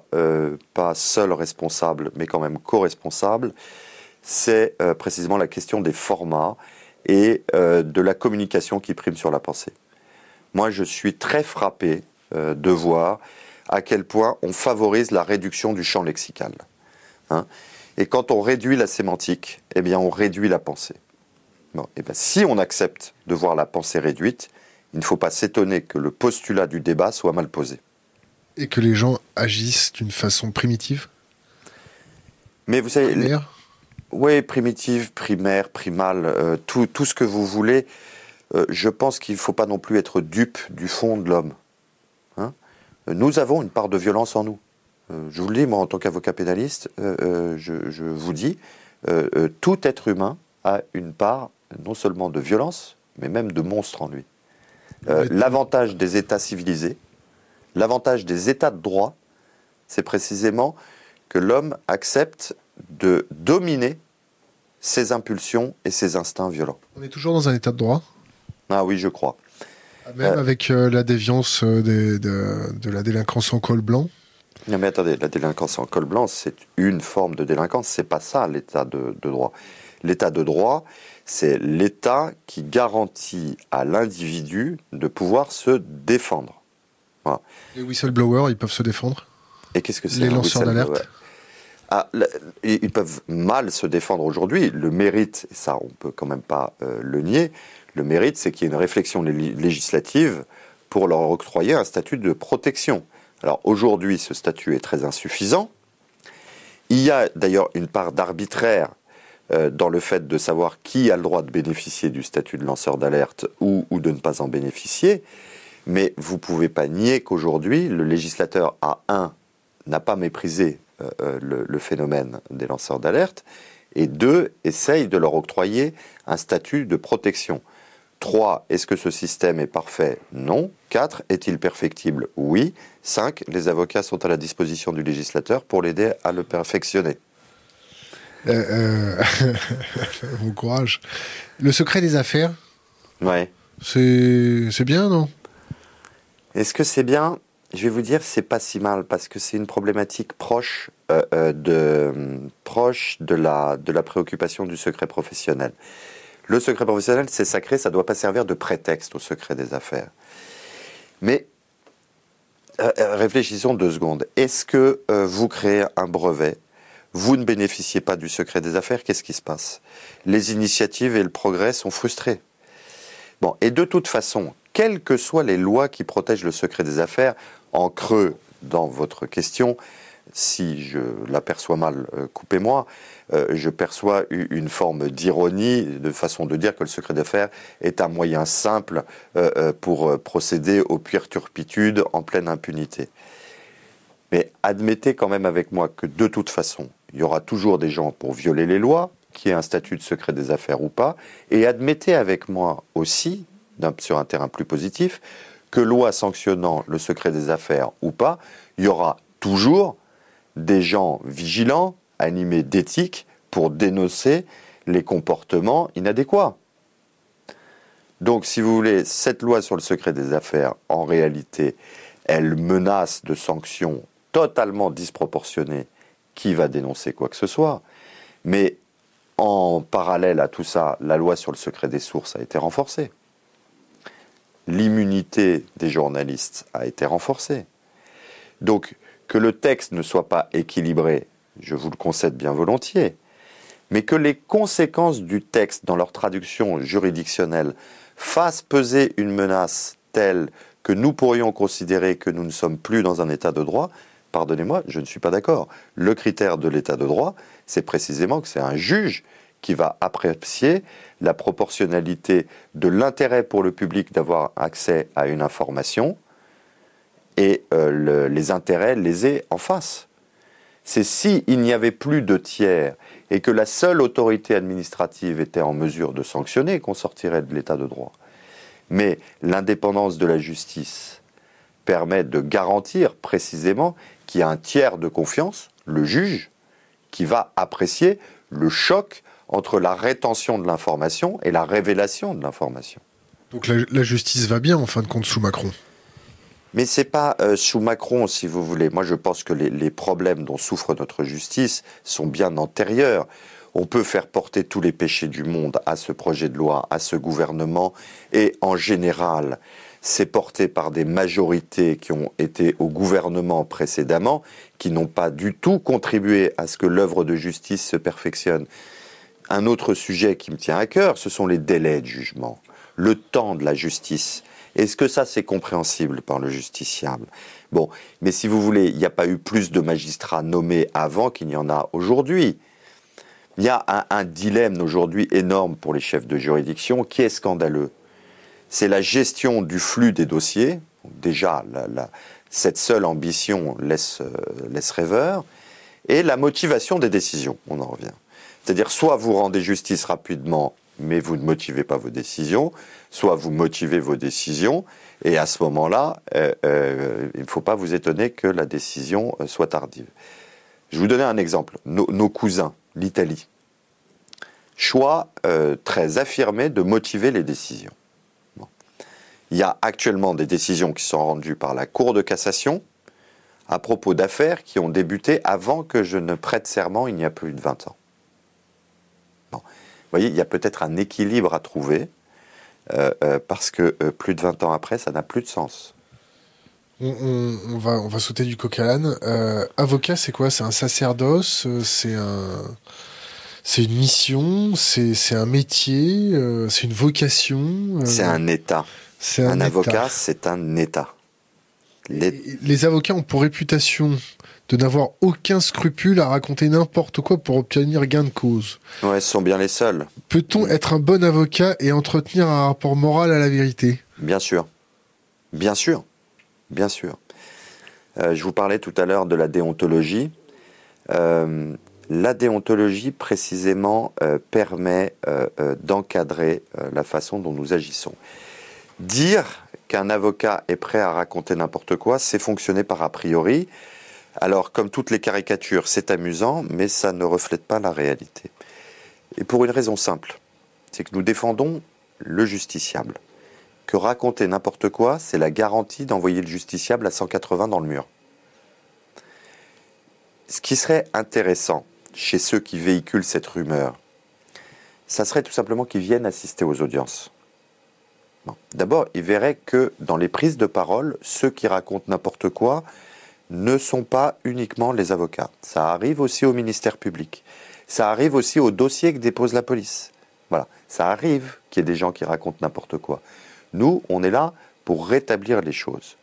pas seuls responsables, mais quand même co-responsables, c'est précisément la question des formats et euh, de la communication qui prime sur la pensée. Moi, je suis très frappé euh, de voir à quel point on favorise la réduction du champ lexical. Hein. et quand on réduit la sémantique, eh bien, on réduit la pensée. Bon, eh bien, si on accepte de voir la pensée réduite, il ne faut pas s'étonner que le postulat du débat soit mal posé. Et que les gens agissent d'une façon primitive? Mais vous savez, oui, primitive, primaire, primale, euh, tout, tout, ce que vous voulez. Euh, je pense qu'il ne faut pas non plus être dupe du fond de l'homme. Hein. nous avons une part de violence en nous. Euh, je vous le dis, moi, en tant qu'avocat pénaliste, je, je, vous dis, tout être humain a une part non seulement de violence, mais même de monstre en lui. L'avantage des États civilisés, l'avantage des États de droit, c'est précisément que l'homme accepte de dominer ses impulsions et ses instincts violents. On est toujours dans un État de droit? Ah oui, je crois. Ah, même avec euh, la déviance de, de, la délinquance en col blanc? Non mais attendez, la délinquance en col blanc, c'est une forme de délinquance, c'est pas ça l'état de, droit. L'état de droit, c'est l'état qui garantit à l'individu de pouvoir se défendre. Les whistleblowers, ils peuvent se défendre? Et qu'est-ce que c'est Les lanceurs d'alerte? Ah, ils peuvent mal se défendre aujourd'hui. Le mérite, et ça on peut quand même pas euh, le nier, le mérite c'est qu'il y ait une réflexion législative pour leur octroyer un statut de protection. Alors aujourd'hui, ce statut est très insuffisant. Il y a d'ailleurs une part d'arbitraire euh, dans le fait de savoir qui a le droit de bénéficier du statut de lanceur d'alerte ou, de ne pas en bénéficier. Mais vous ne pouvez pas nier qu'aujourd'hui, le législateur a, un, n'a pas méprisé euh, euh, le, le, phénomène des lanceurs d'alerte, et deux, essaye de leur octroyer un statut de protection. 3. Est-ce que ce système est parfait? Non. 4. Est-il perfectible? Oui. 5. Les avocats sont à la disposition du législateur pour l'aider à le perfectionner. Euh, euh bon courage. Le secret des affaires? Ouais. C'est bien, non? Est-ce que c'est bien? Je vais vous dire, c'est pas si mal parce que c'est une problématique proche, euh, euh, de, proche la, préoccupation du secret professionnel. Le secret professionnel, c'est sacré, ça ne doit pas servir de prétexte au secret des affaires. Mais euh, réfléchissons deux secondes. Est-ce que vous créez un brevet, vous ne bénéficiez pas du secret des affaires, qu'est-ce qui se passe? Les initiatives et le progrès sont frustrés. Bon, et de toute façon, quelles que soient les lois qui protègent le secret des affaires, en creux dans votre question, si je l'aperçois mal, coupez-moi, euh, je perçois une forme d'ironie, de façon de dire que le secret d'affaires est un moyen simple euh, euh, pour procéder aux pires turpitudes en pleine impunité. Mais admettez quand même avec moi que de toute façon, il y aura toujours des gens pour violer les lois, qui aient un statut de secret des affaires ou pas, et admettez avec moi aussi, sur un terrain plus positif, que loi sanctionnant le secret des affaires ou pas, il y aura toujours des gens vigilants, animé d'éthique pour dénoncer les comportements inadéquats. Donc, si vous voulez, cette loi sur le secret des affaires, en réalité, elle menace de sanctions totalement disproportionnées qui va dénoncer quoi que ce soit. Mais en parallèle à tout ça, la loi sur le secret des sources a été renforcée. L'immunité des journalistes a été renforcée. Donc, que le texte ne soit pas équilibré je vous le concède bien volontiers, mais que les conséquences du texte dans leur traduction juridictionnelle fassent peser une menace telle que nous pourrions considérer que nous ne sommes plus dans un état de droit, pardonnez-moi, je ne suis pas d'accord. Le critère de l'état de droit, c'est précisément que c'est un juge qui va apprécier la proportionnalité de l'intérêt pour le public d'avoir accès à une information et euh, les intérêts lésés en face c'est s'il n'y avait plus de tiers et que la seule autorité administrative était en mesure de sanctionner qu'on sortirait de l'état de droit. Mais l'indépendance de la justice permet de garantir précisément qu'il y a un tiers de confiance, le juge, qui va apprécier le choc entre la rétention de l'information et la révélation de l'information. Donc la, justice va bien en fin de compte sous Macron mais c'est pas euh, sous Macron, si vous voulez. Moi, je pense que les, les, problèmes dont souffre notre justice sont bien antérieurs. On peut faire porter tous les péchés du monde à ce projet de loi, à ce gouvernement, et en général, c'est porté par des majorités qui ont été au gouvernement précédemment, qui n'ont pas du tout contribué à ce que l'œuvre de justice se perfectionne. Un autre sujet qui me tient à cœur, ce sont les délais de jugement, le temps de la justice. Est-ce que ça, c'est compréhensible par le justiciable? Bon, mais si vous voulez, il n'y a pas eu plus de magistrats nommés avant qu'il n'y en a aujourd'hui. Il y a un, dilemme aujourd'hui énorme pour les chefs de juridiction qui est scandaleux. C'est la gestion du flux des dossiers. Déjà, cette seule ambition laisse, euh, laisse rêveur. Et la motivation des décisions, on en revient. C'est-à-dire, soit vous rendez justice rapidement mais vous ne motivez pas vos décisions, soit vous motivez vos décisions, et à ce moment-là, euh, euh, il ne faut pas vous étonner que la décision euh, soit tardive. Je vous donner un exemple. Nos, cousins, l'Italie, choix très affirmé de motiver les décisions. Il y a actuellement des décisions qui sont rendues par la Cour de cassation à propos d'affaires qui ont débuté avant que je ne prête serment il y a plus de 20 ans. Vous voyez, il y a peut-être un équilibre à trouver, euh, euh, parce que euh, plus de 20 ans après, ça n'a plus de sens. On, va, on va sauter du coq à l'âne. avocat, c'est quoi? C'est un sacerdoce C'est un... C'est une mission, c'est un métier, c'est une vocation. C'est un état. Un, un avocat, c'est un état. Les... avocats ont pour réputation de n'avoir aucun scrupule à raconter n'importe quoi pour obtenir gain de cause. Ouais, ce sont bien les seuls. Peut-on être un bon avocat et entretenir un rapport moral à la vérité? Bien sûr. Bien sûr. Bien sûr. Euh, je vous parlais tout à l'heure de la déontologie. Euh, la déontologie, précisément, euh, permet d'encadrer la façon dont nous agissons. Dire qu'un avocat est prêt à raconter n'importe quoi, c'est fonctionner par a priori. Alors, comme toutes les caricatures, c'est amusant, mais ça ne reflète pas la réalité. Et pour une raison simple, c'est que nous défendons le justiciable. Que raconter n'importe quoi, c'est la garantie d'envoyer le justiciable à 180 dans le mur. Ce qui serait intéressant chez ceux qui véhiculent cette rumeur, ça serait tout simplement qu'ils viennent assister aux audiences. D'abord, ils verraient que dans les prises de parole, ceux qui racontent n'importe quoi ne sont pas uniquement les avocats. Ça arrive aussi au ministère public. Ça arrive aussi aux dossiers que dépose la police. Voilà, ça arrive qu'il y ait des gens qui racontent n'importe quoi. Nous, on est là pour rétablir les choses.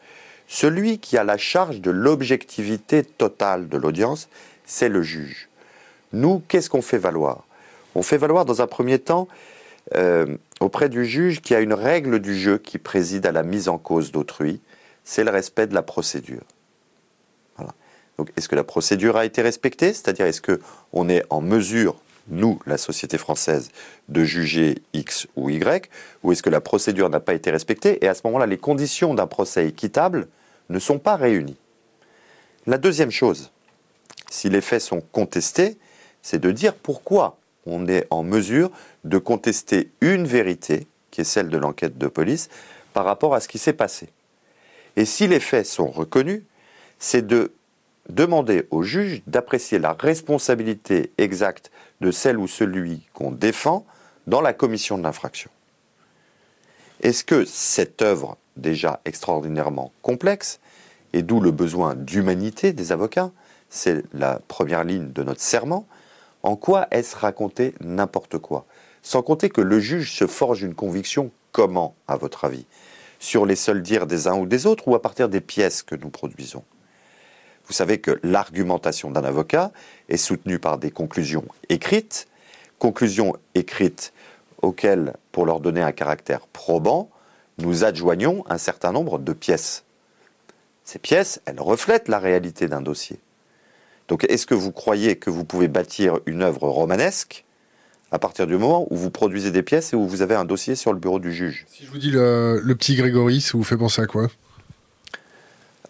Celui qui a la charge de l'objectivité totale de l'audience, c'est le juge. Nous, qu'est-ce qu'on fait valoir? On fait valoir dans un premier temps euh, auprès du juge qui a une règle du jeu qui préside à la mise en cause d'autrui, c'est le respect de la procédure. Donc, est-ce que la procédure a été respectée? C'est-à-dire, est-ce qu'on est en mesure, nous, la société française, de juger X ou Y Ou est-ce que la procédure n'a pas été respectée? Et à ce moment-là, les conditions d'un procès équitable ne sont pas réunies. La deuxième chose, si les faits sont contestés, c'est de dire pourquoi on est en mesure de contester une vérité, qui est celle de l'enquête de police, par rapport à ce qui s'est passé. Et si les faits sont reconnus, c'est de demander au juge d'apprécier la responsabilité exacte de celle ou celui qu'on défend dans la commission de l'infraction. Est-ce que cette œuvre, déjà extraordinairement complexe, et d'où le besoin d'humanité des avocats, c'est la première ligne de notre serment, en quoi est-ce raconter n'importe quoi? Sans compter que le juge se forge une conviction comment, à votre avis? Sur les seuls dires des uns ou des autres ou à partir des pièces que nous produisons? Vous savez que l'argumentation d'un avocat est soutenue par des conclusions écrites, conclusions écrites auxquelles, pour leur donner un caractère probant, nous adjoignons un certain nombre de pièces. Ces pièces, elles reflètent la réalité d'un dossier. Donc est-ce que vous croyez que vous pouvez bâtir une œuvre romanesque à partir du moment où vous produisez des pièces et où vous avez un dossier sur le bureau du juge? Si je vous dis le, petit Grégory, ça vous fait penser à quoi?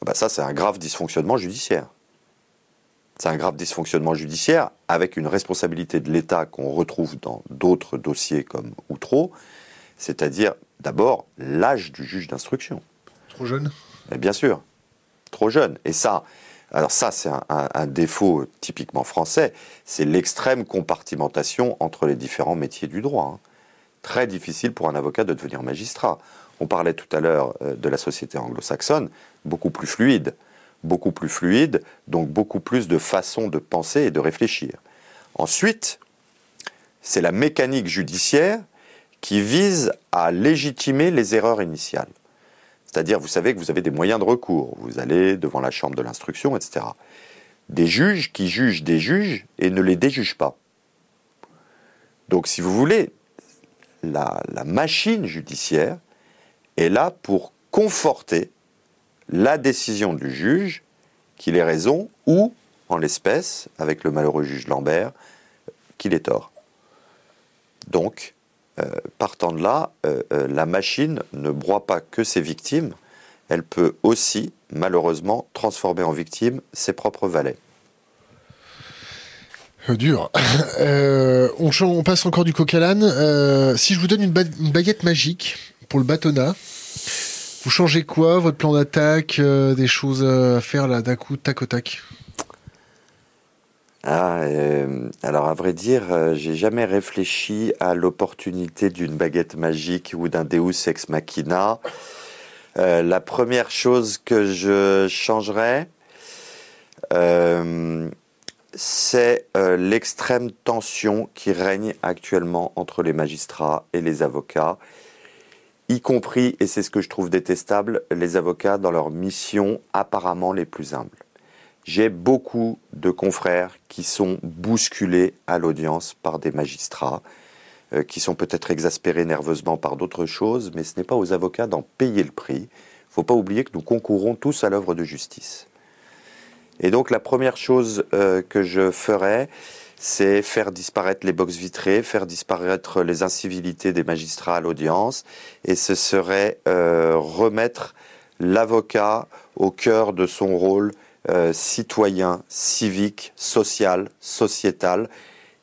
Bah Ça, c'est un grave dysfonctionnement judiciaire. C'est un grave dysfonctionnement judiciaire avec une responsabilité de l'État qu'on retrouve dans d'autres dossiers comme Outreau, c'est-à-dire d'abord l'âge du juge d'instruction. Trop jeune Bien sûr, trop jeune. Et ça, alors ça, c'est un, défaut typiquement français, c'est l'extrême compartimentation entre les différents métiers du droit. Hein. Très difficile pour un avocat de devenir magistrat. On parlait tout à l'heure euh, de la société anglo-saxonne, beaucoup plus fluide, beaucoup plus fluide, donc beaucoup plus de façons de penser et de réfléchir. Ensuite, c'est la mécanique judiciaire qui vise à légitimer les erreurs initiales. C'est-à-dire, vous savez que vous avez des moyens de recours. Vous allez devant la chambre de l'instruction, etc. Des juges qui jugent des juges et ne les déjugent pas. Donc, si vous voulez, la, machine judiciaire est là pour conforter la décision du juge qu'il ait raison ou, en l'espèce, avec le malheureux juge Lambert, qu'il ait tort. Donc, partant de là, la machine ne broie pas que ses victimes, elle peut aussi, malheureusement, transformer en victime ses propres valets. Dur. on, passe encore du coq à l'âne. si je vous donne une, baguette magique pour le bâtonnat, vous changez quoi Votre plan d'attaque Des choses à faire là d'un coup, tac au tac? Ah, euh, alors à vrai dire, euh, j'ai jamais réfléchi à l'opportunité d'une baguette magique ou d'un Deus ex machina. Euh, la première chose que je changerais, c'est l'extrême tension qui règne actuellement entre les magistrats et les avocats, y compris, et c'est ce que je trouve détestable, les avocats dans leurs missions apparemment les plus humbles. J'ai beaucoup de confrères qui sont bousculés à l'audience par des magistrats, euh, qui sont peut-être exaspérés nerveusement par d'autres choses, mais ce n'est pas aux avocats d'en payer le prix. Il ne faut pas oublier que nous concourons tous à l'œuvre de justice. Et donc la première chose euh, que je ferais, c'est faire disparaître les box vitrées, faire disparaître les incivilités des magistrats à l'audience, et ce serait euh, remettre l'avocat au cœur de son rôle euh, citoyen, civique, social, sociétal,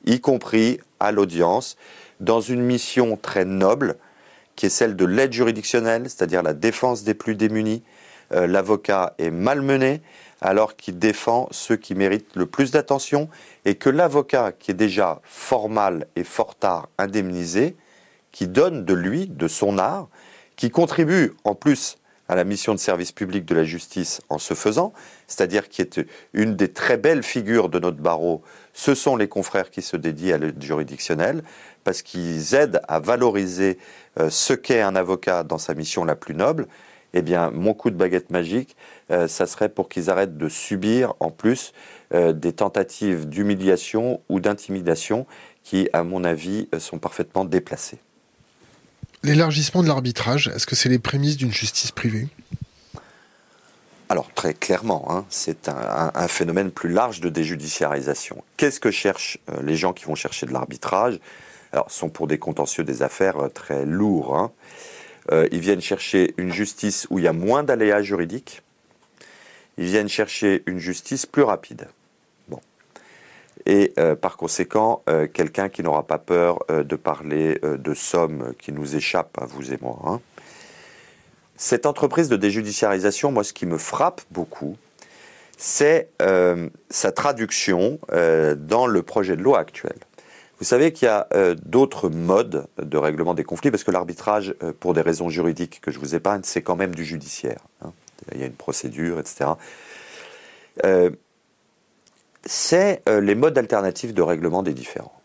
y compris à l'audience, dans une mission très noble qui est celle de l'aide juridictionnelle, c'est-à-dire la défense des plus démunis. Euh, l'avocat est malmené alors qu'il défend ceux qui méritent le plus d'attention et que l'avocat qui est déjà fort mal et fort tard indemnisé, qui donne de lui, de son art, qui contribue en plus à la mission de service public de la justice en se faisant, c'est-à-dire qui est une des très belles figures de notre barreau, ce sont les confrères qui se dédient à l'aide juridictionnelle, parce qu'ils aident à valoriser euh, ce qu'est un avocat dans sa mission la plus noble. Eh bien, mon coup de baguette magique, euh, ça serait pour qu'ils arrêtent de subir en plus euh, des tentatives d'humiliation ou d'intimidation qui, à mon avis, sont parfaitement déplacées. L'élargissement de l'arbitrage, est-ce que c'est les prémices d'une justice privée? Alors très clairement, hein, c'est un, phénomène plus large de déjudiciarisation. Qu'est-ce que cherchent euh, les gens qui vont chercher de l'arbitrage? Alors, sont pour des contentieux des affaires euh, très lourds. Hein. Euh, ils viennent chercher une justice où il y a moins d'aléas juridiques. Ils viennent chercher une justice plus rapide et euh, par conséquent euh, quelqu'un qui n'aura pas peur de parler de sommes qui nous échappent à vous et moi. Hein. Cette entreprise de déjudiciarisation, moi ce qui me frappe beaucoup, c'est sa traduction dans le projet de loi actuel. Vous savez qu'il y a d'autres modes de règlement des conflits, parce que l'arbitrage, pour des raisons juridiques que je vous épargne, c'est quand même du judiciaire. Hein. Il y a une procédure, etc c'est euh, les modes alternatifs de règlement des différends.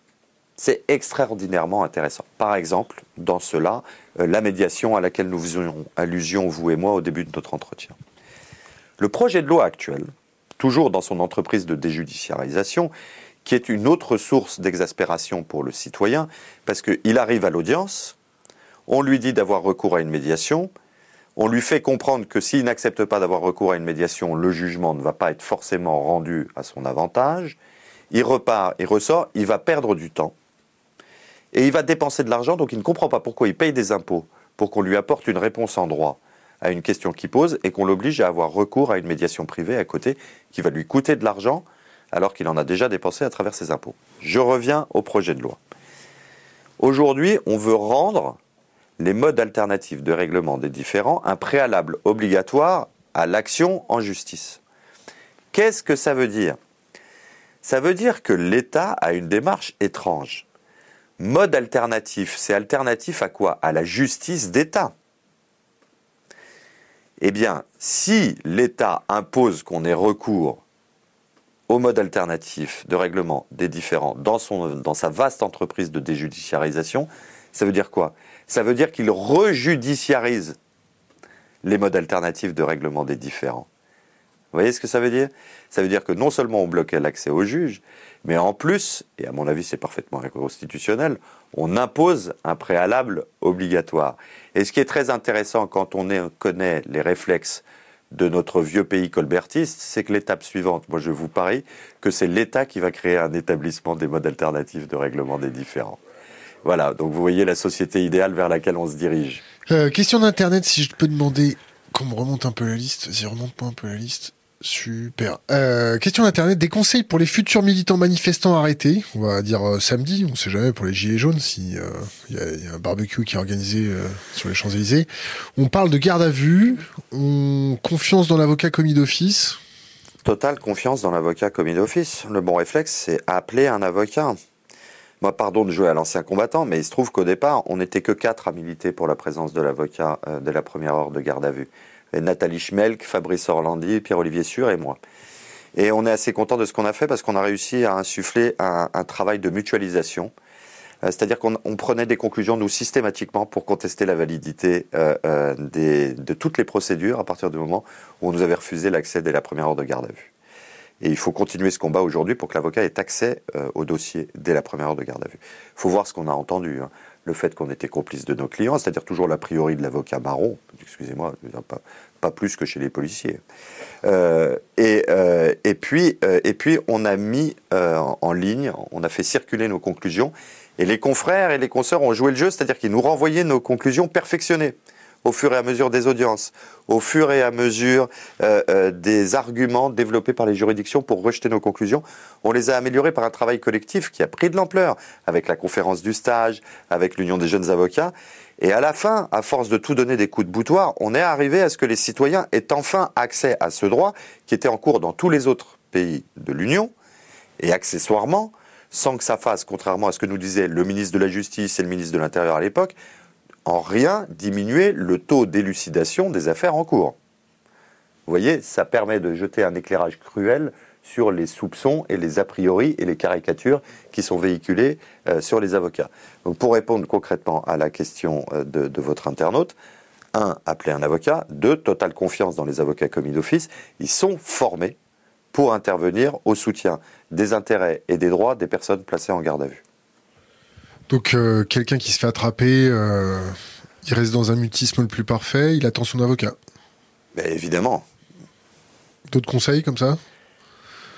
C'est extraordinairement intéressant. Par exemple, dans cela, euh, la médiation à laquelle nous faisions allusion, vous et moi, au début de notre entretien. Le projet de loi actuel, toujours dans son entreprise de déjudiciarisation, qui est une autre source d'exaspération pour le citoyen, parce qu'il arrive à l'audience, on lui dit d'avoir recours à une médiation, on lui fait comprendre que s'il n'accepte pas d'avoir recours à une médiation, le jugement ne va pas être forcément rendu à son avantage. Il repart et ressort, il va perdre du temps. Et il va dépenser de l'argent, donc il ne comprend pas pourquoi il paye des impôts pour qu'on lui apporte une réponse en droit à une question qu'il pose et qu'on l'oblige à avoir recours à une médiation privée à côté qui va lui coûter de l'argent alors qu'il en a déjà dépensé à travers ses impôts. Je reviens au projet de loi. Aujourd'hui, on veut rendre les modes alternatifs de règlement des différends un préalable obligatoire à l'action en justice. Qu'est-ce que ça veut dire? Ça veut dire que l'État a une démarche étrange. Mode alternatif, c'est alternatif à quoi? À la justice d'État. Eh bien, si l'État impose qu'on ait recours au mode alternatif de règlement des différends dans, son, dans sa vaste entreprise de déjudiciarisation, ça veut dire quoi? Ça veut dire qu'il rejudiciarise les modes alternatifs de règlement des différends. Vous voyez ce que ça veut dire? Ça veut dire que non seulement on bloquait l'accès aux juges, mais en plus, et à mon avis c'est parfaitement constitutionnel, on impose un préalable obligatoire. Et ce qui est très intéressant quand on connaît les réflexes de notre vieux pays colbertiste, c'est que l'étape suivante, moi je vous parie que c'est l'État qui va créer un établissement des modes alternatifs de règlement des différends. Voilà, donc vous voyez la société idéale vers laquelle on se dirige. Euh, question d'Internet, si je peux demander qu'on me remonte un peu la liste. Vas-y, remonte-moi un peu la liste. Super. Euh, question d'Internet, des conseils pour les futurs militants manifestants arrêtés? On va dire euh, samedi, on sait jamais pour les gilets jaunes si il y, a un barbecue qui est organisé sur les Champs-Élysées. On parle de garde à vue, on confiance dans l'avocat commis d'office? Totale confiance dans l'avocat commis d'office. Le bon réflexe, c'est appeler un avocat. Moi, pardon de jouer à l'ancien combattant, mais il se trouve qu'au départ, on n'était que quatre à militer pour la présence de l'avocat de la première heure de garde à vue. Nathalie Schmelk, Fabrice Orlandi, Pierre-Olivier Sûr et moi. Et on est assez content de ce qu'on a fait parce qu'on a réussi à insuffler un, travail de mutualisation. Euh, c'est-à-dire qu'on prenait des conclusions, nous, systématiquement, pour contester la validité euh, euh, de toutes les procédures à partir du moment où on nous avait refusé l'accès dès la première heure de garde à vue. Et il faut continuer ce combat aujourd'hui pour que l'avocat ait accès au dossier dès la première heure de garde à vue. Il faut voir ce qu'on a entendu. Hein le fait qu'on était complice de nos clients, c'est-à-dire toujours l'a priori de l'avocat marron, excusez-moi, pas, plus que chez les policiers. Euh, et, euh, et, puis, euh, et puis, on a mis en ligne, on a fait circuler nos conclusions, et les confrères et les consoeurs ont joué le jeu, c'est-à-dire qu'ils nous renvoyaient nos conclusions perfectionnées au fur et à mesure des audiences, au fur et à mesure euh, euh, des arguments développés par les juridictions pour rejeter nos conclusions. On les a améliorés par un travail collectif qui a pris de l'ampleur, avec la conférence du stage, avec l'Union des jeunes avocats. Et à la fin, à force de tout donner des coups de boutoir, on est arrivé à ce que les citoyens aient enfin accès à ce droit qui était en cours dans tous les autres pays de l'Union, et accessoirement, sans que ça fasse, contrairement à ce que nous disait le ministre de la Justice et le ministre de l'Intérieur à l'époque, en rien diminuer le taux d'élucidation des affaires en cours. Vous voyez, ça permet de jeter un éclairage cruel sur les soupçons et les a priori et les caricatures qui sont véhiculées euh, sur les avocats. Donc pour répondre concrètement à la question euh, de, de, votre internaute, un, appeler un avocat, deux, totale confiance dans les avocats commis d'office, ils sont formés pour intervenir au soutien des intérêts et des droits des personnes placées en garde à vue. Donc euh, quelqu'un qui se fait attraper, euh, il reste dans un mutisme le plus parfait, il attend son avocat. Ben, évidemment. D'autres conseils comme ça?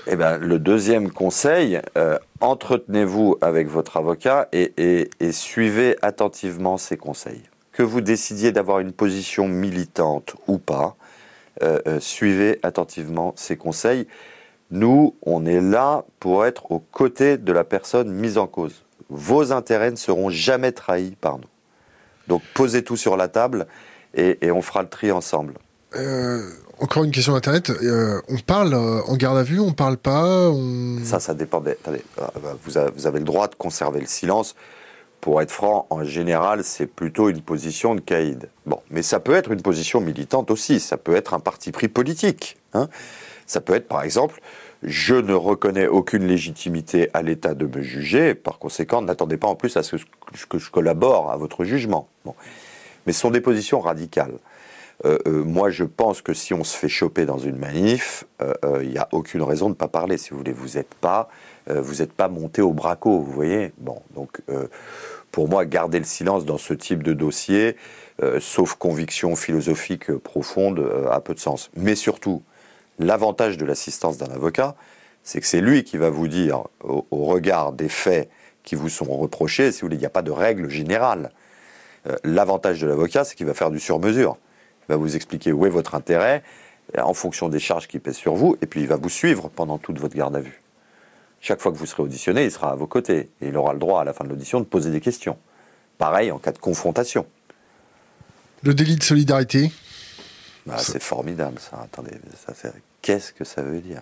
Eh ben, le deuxième conseil, euh, entretenez-vous avec votre avocat et, suivez attentivement ses conseils. Que vous décidiez d'avoir une position militante ou pas, suivez attentivement ses conseils. Nous, on est là pour être aux côtés de la personne mise en cause vos intérêts ne seront jamais trahis par nous. Donc posez tout sur la table et, on fera le tri ensemble. Euh, encore une question d'Internet. Euh, on parle euh, en garde à vue, on parle pas Ça, ça dépend. Attendez, vous avez, le droit de conserver le silence. Pour être franc, en général, c'est plutôt une position de caïd. Bon, mais ça peut être une position militante aussi. Ça peut être un parti pris politique. Hein. Ça peut être, par exemple, je ne reconnais aucune légitimité à l'État de me juger. Par conséquent, n'attendez pas en plus à ce que je collabore à votre jugement. Mais ce sont des positions radicales. Euh, euh, moi, je pense que si on se fait choper dans une manif, euh, il n'y a aucune raison de ne pas parler. Si vous voulez, vous n'êtes pas, pas monté au braco, vous voyez. Bon, donc pour moi, garder le silence dans ce type de dossier, sauf conviction philosophique profonde, a peu de sens. Mais surtout, L'avantage de l'assistance d'un avocat, c'est que c'est lui qui va vous dire, au, regard des faits qui vous sont reprochés, si il n'y a pas de règle générale. Euh, l'avantage de l'avocat, c'est qu'il va faire du sur-mesure. Il va vous expliquer où est votre intérêt en fonction des charges qui pèsent sur vous, et puis il va vous suivre pendant toute votre garde à vue. Chaque fois que vous serez auditionné, il sera à vos côtés, et il aura le droit à la fin de l'audition de poser des questions. Pareil en cas de confrontation. Le délit de solidarité? Bah, C'est formidable ça. Attendez, Qu'est-ce que ça veut dire?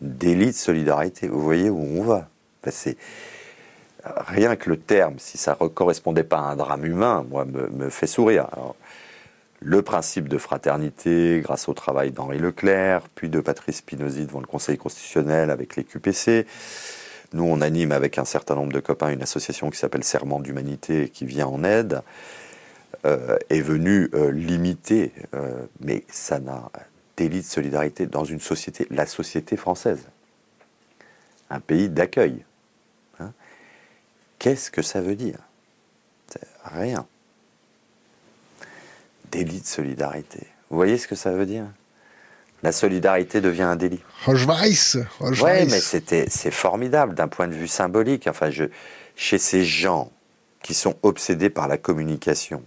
Délit de solidarité. Vous voyez où on va? C'est rien que le terme, si ça ne correspondait pas à un drame humain, moi, me, fait sourire. le principe de fraternité, grâce au travail d'Henri Leclerc, puis de Patrice Spinozzi devant le Conseil constitutionnel avec les QPC. Nous, on anime avec un certain nombre de copains une association qui s'appelle Serment d'Humanité qui vient en aide, euh, est venue euh, limiter, euh, mais ça n'a délit de solidarité dans une société, la société française, un pays d'accueil. Hein. Qu'est-ce que ça veut dire? Rien. Délit de solidarité. Vous voyez ce que ça veut dire? La solidarité devient un délit. Oui, mais c'était, c'est formidable d'un point de vue symbolique. Enfin, je, chez ces gens qui sont obsédés par la communication,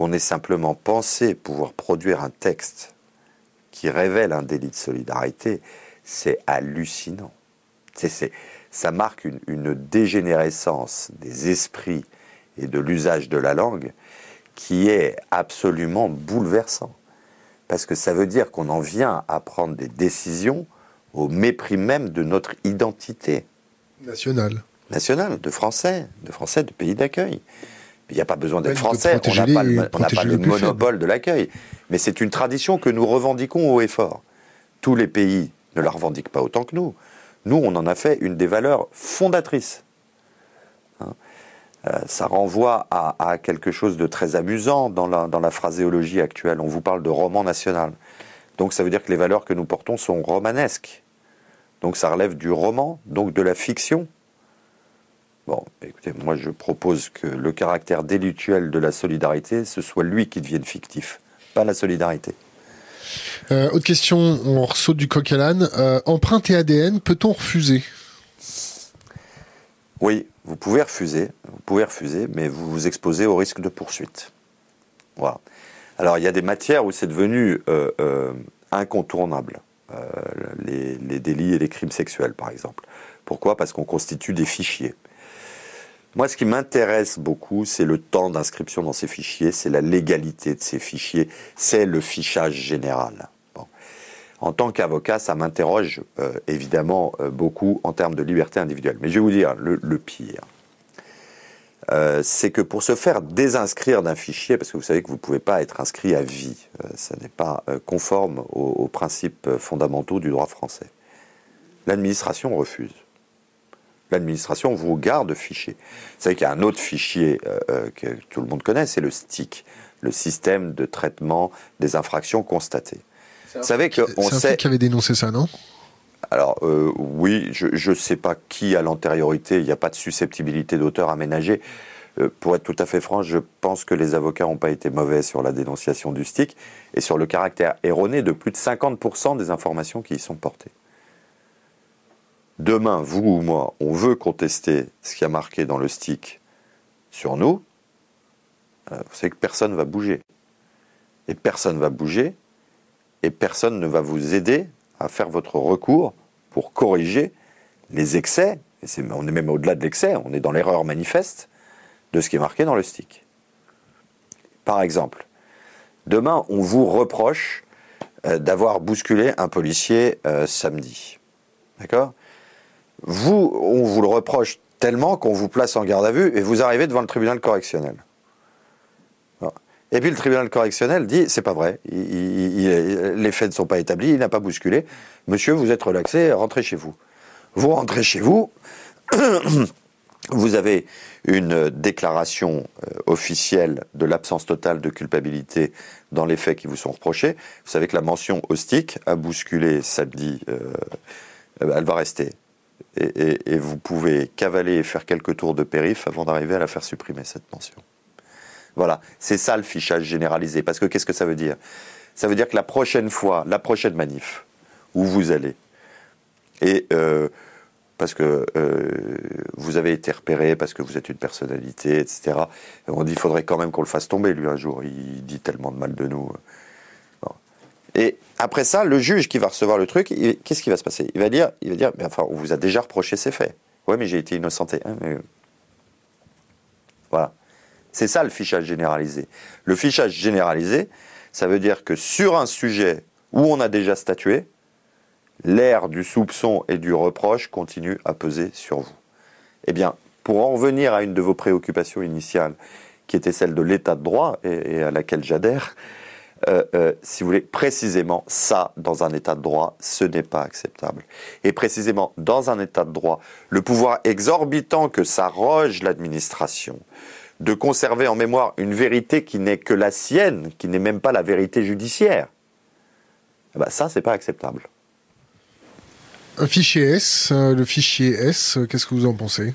qu'on ait simplement pensé pouvoir produire un texte qui révèle un délit de solidarité, c'est hallucinant. C'est, ça marque une, une, dégénérescence des esprits et de l'usage de la langue qui est absolument bouleversant. Parce que ça veut dire qu'on en vient à prendre des décisions au mépris même de notre identité. Nationale. Nationale, de français, de français de pays d'accueil. Il n'y a pas besoin d'être français, on n'a pas le, pas le monopole de l'accueil. Mais c'est une tradition que nous revendiquons haut et fort. Tous les pays ne la revendiquent pas autant que nous. Nous, on en a fait une des valeurs fondatrices. Hein euh, ça renvoie à, à, quelque chose de très amusant dans la, dans la phraséologie actuelle. On vous parle de roman national. Donc ça veut dire que les valeurs que nous portons sont romanesques. Donc ça relève du roman, donc de la fiction. Bon, écoutez, moi je propose que le caractère délictuel de la solidarité, ce soit lui qui devienne fictif, pas la solidarité. Euh, autre question, on saute du coq à l'âne. Euh, empreinte et ADN, peut-on refuser? Oui, vous pouvez refuser, vous pouvez refuser, mais vous vous exposez au risque de poursuite. Voilà. Alors il y a des matières où c'est devenu euh, incontournable, les, les, délits et les crimes sexuels par exemple. Pourquoi? Parce qu'on constitue des fichiers. Moi, ce qui m'intéresse beaucoup, c'est le temps d'inscription dans ces fichiers, c'est la légalité de ces fichiers, c'est le fichage général. En tant qu'avocat, ça m'interroge euh, évidemment euh, beaucoup en termes de liberté individuelle. Mais je vais vous dire le, pire. Euh, c'est que pour se faire désinscrire d'un fichier, parce que vous savez que vous ne pouvez pas être inscrit à vie, ça n'est pas conforme aux, principes fondamentaux du droit français, l'administration refuse. L'administration vous garde fichier. Vous savez qu'il y a un autre fichier que tout le monde connaît, c'est le STIC, le système de traitement des infractions constatées. Vous savez que on sait qui avait dénoncé ça, non? Alors euh, oui, je ne sais pas qui à l'antériorité, il n'y a pas de susceptibilité d'auteur aménagée. Euh, pour être tout à fait franc, je pense que les avocats n'ont pas été mauvais sur la dénonciation du STIC et sur le caractère erroné de plus de 50% des informations qui y sont portées. Demain, vous ou moi, on veut contester ce qui a marqué dans le STIC sur nous, euh, vous savez que personne ne va bouger. Et personne ne va bouger, et personne ne va vous aider à faire votre recours pour corriger les excès, on est même au-delà de l'excès, on est dans l'erreur manifeste de ce qui est marqué dans le stick. Par exemple, demain, on vous reproche euh, d'avoir bousculé un policier euh, samedi. D'accord? Vous, on vous le reproche tellement qu'on vous place en garde à vue et vous arrivez devant le tribunal correctionnel. Et puis le tribunal correctionnel dit c'est pas vrai, les faits ne sont pas établis, il n'a pas bousculé. Monsieur, vous êtes relaxé, rentrez chez vous. Vous rentrez chez vous, vous avez une déclaration euh, officielle de l'absence totale de culpabilité dans les faits qui vous sont reprochés. Vous savez que la mention hostique a bousculé samedi, euh, elle va rester. Et, vous pouvez cavaler et faire quelques tours de périph avant d'arriver à la faire supprimer, cette mention. Voilà, c'est ça le fichage généralisé. Parce que qu'est-ce que ça veut dire? Ça veut dire que la prochaine fois, la prochaine manif, où vous allez, et euh, parce que euh, vous avez été repéré, parce que vous êtes une personnalité, etc. On dit, il faudrait quand même qu'on le fasse tomber, lui, un jour. Il dit tellement de mal de nous. Et après ça, le juge qui va recevoir le truc, qu'est-ce qui va se passer? Il va dire, il va dire, enfin, on vous a déjà reproché ces faits. Ouais, mais j'ai été innocenté. Hein, mais... Voilà. C'est ça le fichage généralisé. Le fichage généralisé, ça veut dire que sur un sujet où on a déjà statué, l'air du soupçon et du reproche continue à peser sur vous. Eh bien, pour en revenir à une de vos préoccupations initiales, qui était celle de l'état de droit et à laquelle j'adhère, euh, euh, si vous voulez, précisément ça, dans un état de droit, ce n'est pas acceptable. Et précisément, dans un état de droit, le pouvoir exorbitant que s'arroge l'administration, de conserver en mémoire une vérité qui n'est que la sienne, qui n'est même pas la vérité judiciaire. Eh ben ça, c'est pas acceptable. Un fichier S, euh, le fichier S, euh, qu'est-ce que vous en pensez?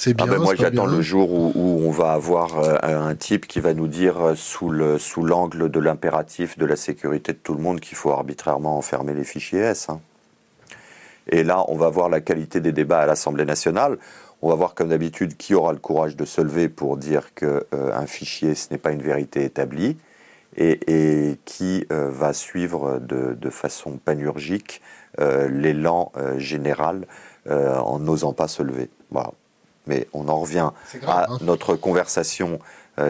C'est bien. Ah ben moi, j'attends le jour où, où, on va avoir euh, un type qui va nous dire, sous le sous l'angle de l'impératif de la sécurité de tout le monde, qu'il faut arbitrairement enfermer les fichiers S. Hein. Et là, on va voir la qualité des débats à l'Assemblée nationale On va voir comme d'habitude qui aura le courage de se lever pour dire qu'un un fichier, ce n'est pas une vérité établie, et, qui va suivre de, façon panurgique l'élan général en n'osant pas se lever. Voilà. Mais on en revient à hein. notre conversation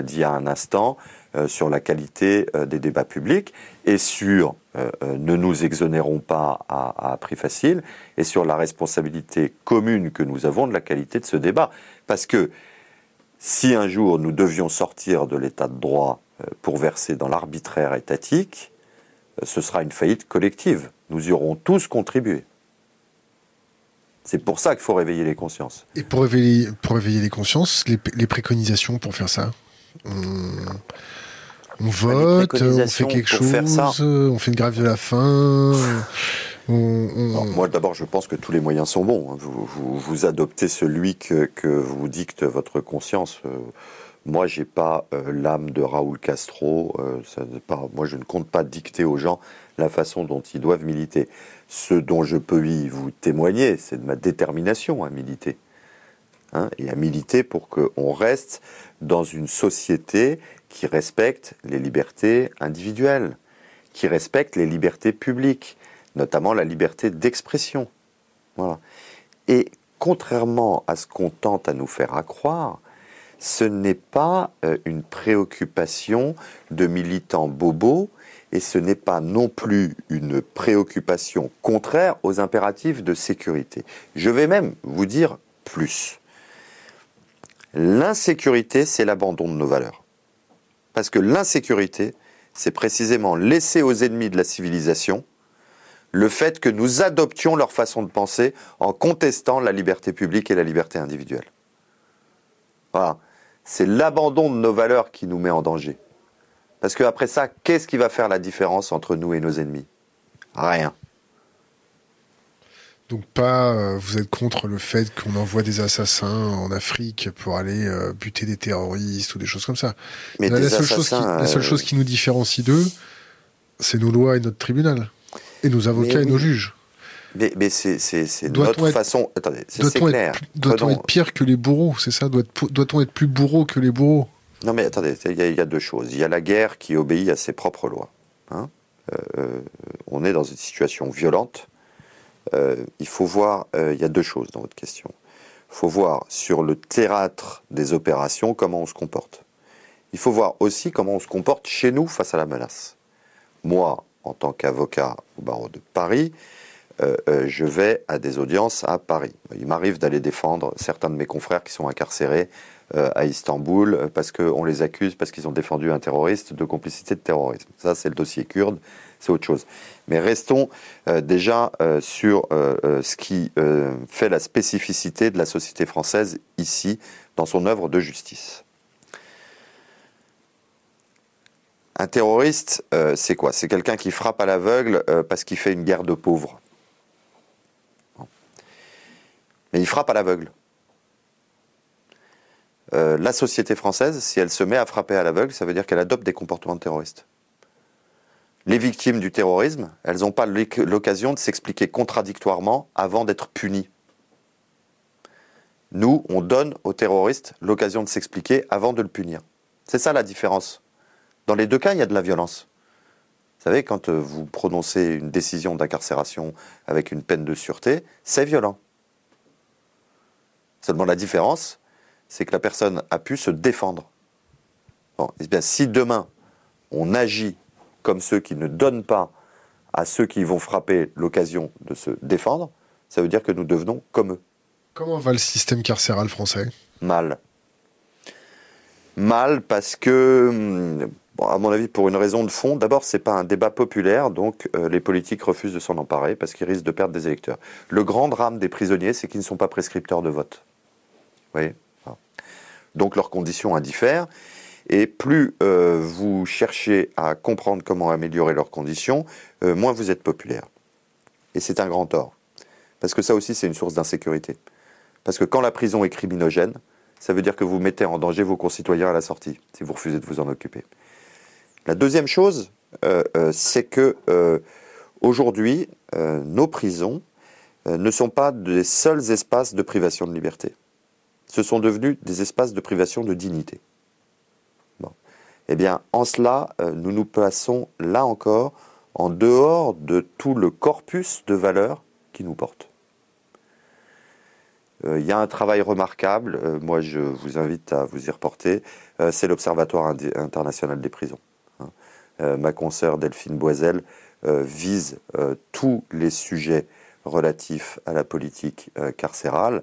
d'il y a un instant. Euh, sur la qualité euh, des débats publics et sur euh, ne nous exonérons pas à, prix facile et sur la responsabilité commune que nous avons de la qualité de ce débat. Parce que si un jour nous devions sortir de l'état de droit pour verser dans l'arbitraire étatique, ce sera une faillite collective. Nous y aurons tous contribué. C'est pour ça qu'il faut réveiller les consciences. Et pour réveiller, pour réveiller les consciences, les, préconisations pour faire ça on vote, on fait quelque chose, on fait une grève de la faim. moi, d'abord, je pense que tous les moyens sont bons. Hein. Vous, vous, adoptez celui que, que, vous dicte votre conscience. Euh, moi, j'ai pas euh, l'âme de Raoul Castro. Euh, ça, pas, moi, je ne compte pas dicter aux gens la façon dont ils doivent militer. Ce dont je peux vous témoigner, c'est de ma détermination à militer. Hein, et à militer pour qu'on reste dans une société qui respecte les libertés individuelles, qui respecte les libertés publiques, notamment la liberté d'expression. Et contrairement à ce qu'on tente à nous faire accroire, ce n'est pas euh, une préoccupation de militants bobos et ce n'est pas non plus une préoccupation contraire aux impératifs de sécurité. Je vais même vous dire plus. L'insécurité, c'est l'abandon de nos valeurs. Parce que l'insécurité, c'est précisément laisser aux ennemis de la civilisation le fait que nous adoptions leur façon de penser en contestant la liberté publique et la liberté individuelle. Voilà. C'est l'abandon de nos valeurs qui nous met en danger. Parce qu'après ça, qu'est-ce qui va faire la différence entre nous et nos ennemis? Rien. Donc pas, euh, vous êtes contre le fait qu'on envoie des assassins en Afrique pour aller euh, buter des terroristes ou des choses comme ça. Mais la, seule chose qui, la seule chose qui nous différencie d'eux, c'est nos lois et notre tribunal, et nos avocats et nos juges. Mais, mais c'est notre façon. Attendez, c'est clair. Doit-on être pire que les bourreaux C'est ça? Doit-on être plus bourreau que les bourreaux? Non, mais attendez, il y, a deux choses. Il y a la guerre qui obéit à ses propres lois. Hein euh, on est dans une situation violente euh, il faut voir, euh, il y a deux choses dans votre question. Il faut voir sur le théâtre des opérations comment on se comporte. Il faut voir aussi comment on se comporte chez nous face à la menace. Moi, en tant qu'avocat au barreau de Paris, euh, je vais à des audiences à Paris. Il m'arrive d'aller défendre certains de mes confrères qui sont incarcérés à Istanbul parce qu'on les accuse, parce qu'ils ont défendu un terroriste de complicité de terrorisme. Ça, c'est le dossier kurde c'est autre chose. Mais restons euh, déjà euh, sur euh, ce qui fait la spécificité de la société française ici, dans son œuvre de justice. Un terroriste, c'est quoi? C'est quelqu'un qui frappe à l'aveugle parce qu'il fait une guerre de pauvres. Mais il frappe à l'aveugle. La société française, si elle se met à frapper à l'aveugle, ça veut dire qu'elle adopte des comportements terroristes les victimes du terrorisme, elles n'ont pas l'occasion de s'expliquer contradictoirement avant d'être punies. Nous, on donne aux terroristes l'occasion de s'expliquer avant de le punir. C'est ça la différence. Dans les deux cas, il y a de la violence. Vous savez, quand euh, vous prononcez une décision d'incarcération avec une peine de sûreté, c'est violent. Seulement la différence, c'est que la personne a pu se défendre. Bon, bien, si demain on agit comme ceux qui ne donnent pas à ceux qui vont frapper l'occasion de se défendre, ça veut dire que nous devenons comme eux. Comment va le système carcéral français? Mal. Mal parce que, à mon avis, pour une raison de fond, d'abord, ce n'est pas un débat populaire, donc euh, les politiques refusent de s'en emparer parce qu'ils risquent de perdre des électeurs. Le grand drame des prisonniers, c'est qu'ils ne sont pas prescripteurs de vote. Vous voyez? Donc leurs conditions indiffèrent. Et plus euh, vous cherchez à comprendre comment améliorer leurs conditions, euh, moins vous êtes populaire. Et c'est un grand tort. Parce que ça aussi, c'est une source d'insécurité. Parce que quand la prison est criminogène, ça veut dire que vous mettez en danger vos concitoyens à la sortie, si vous refusez de vous en occuper. La deuxième chose, euh, c'est que aujourd'hui, nos prisons ne sont pas des seuls espaces de privation de liberté. Ce sont devenus des espaces de privation de dignité. Eh bien, en cela, euh, nous nous plaçons là encore en dehors de tout le corpus de valeurs qui nous portent. Euh, il y a un travail remarquable, euh, moi je vous invite à vous y reporter, c'est l'Observatoire international des prisons. Hein. ma consoeur Delphine Boisel vise tous les sujets relatifs à la politique carcérale,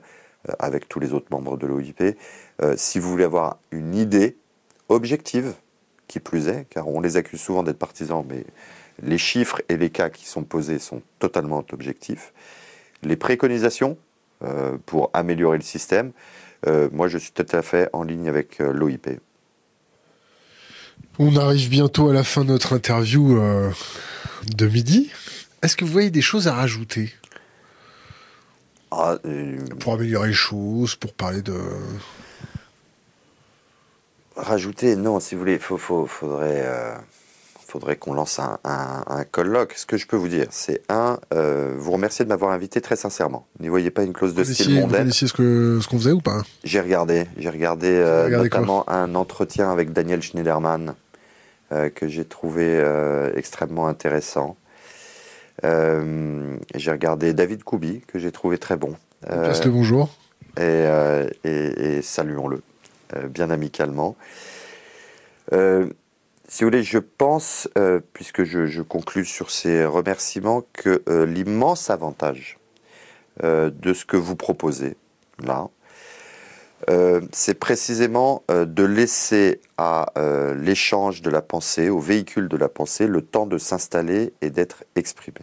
avec tous les autres membres de l'OIP. Euh, si vous voulez avoir une idée objective, qui plus est, car on les accuse souvent d'être partisans, mais les chiffres et les cas qui sont posés sont totalement objectifs. Les préconisations euh, pour améliorer le système, moi je suis tout à fait en ligne avec l'OIP. On arrive bientôt à la fin de notre interview de midi. Est-ce que vous voyez des choses à rajouter? Ah, euh, pour améliorer les choses, pour parler de. Rajouter, non, si vous voulez, il faudrait, euh, faudrait qu'on lance un, colloque. Ce que je peux vous dire, c'est un, euh, vous remercier de m'avoir invité très sincèrement. N'y voyez pas une clause de style mondaine. Vous ce qu'on ce qu'on faisait ou pas? J'ai regardé, j'ai regardé, notamment un entretien avec Daniel Schneiderman que j'ai trouvé extrêmement intéressant. Euh, j'ai regardé David Koubi, que j'ai trouvé très bon. Euh, le bonjour. Euh, et, saluons-le, bien amicalement. si vous voulez, je pense, puisque je, je, conclus sur ces remerciements, que l'immense avantage de ce que vous proposez là, c'est précisément de laisser à l'échange de la pensée, au véhicule de la pensée, le temps de s'installer et d'être exprimé.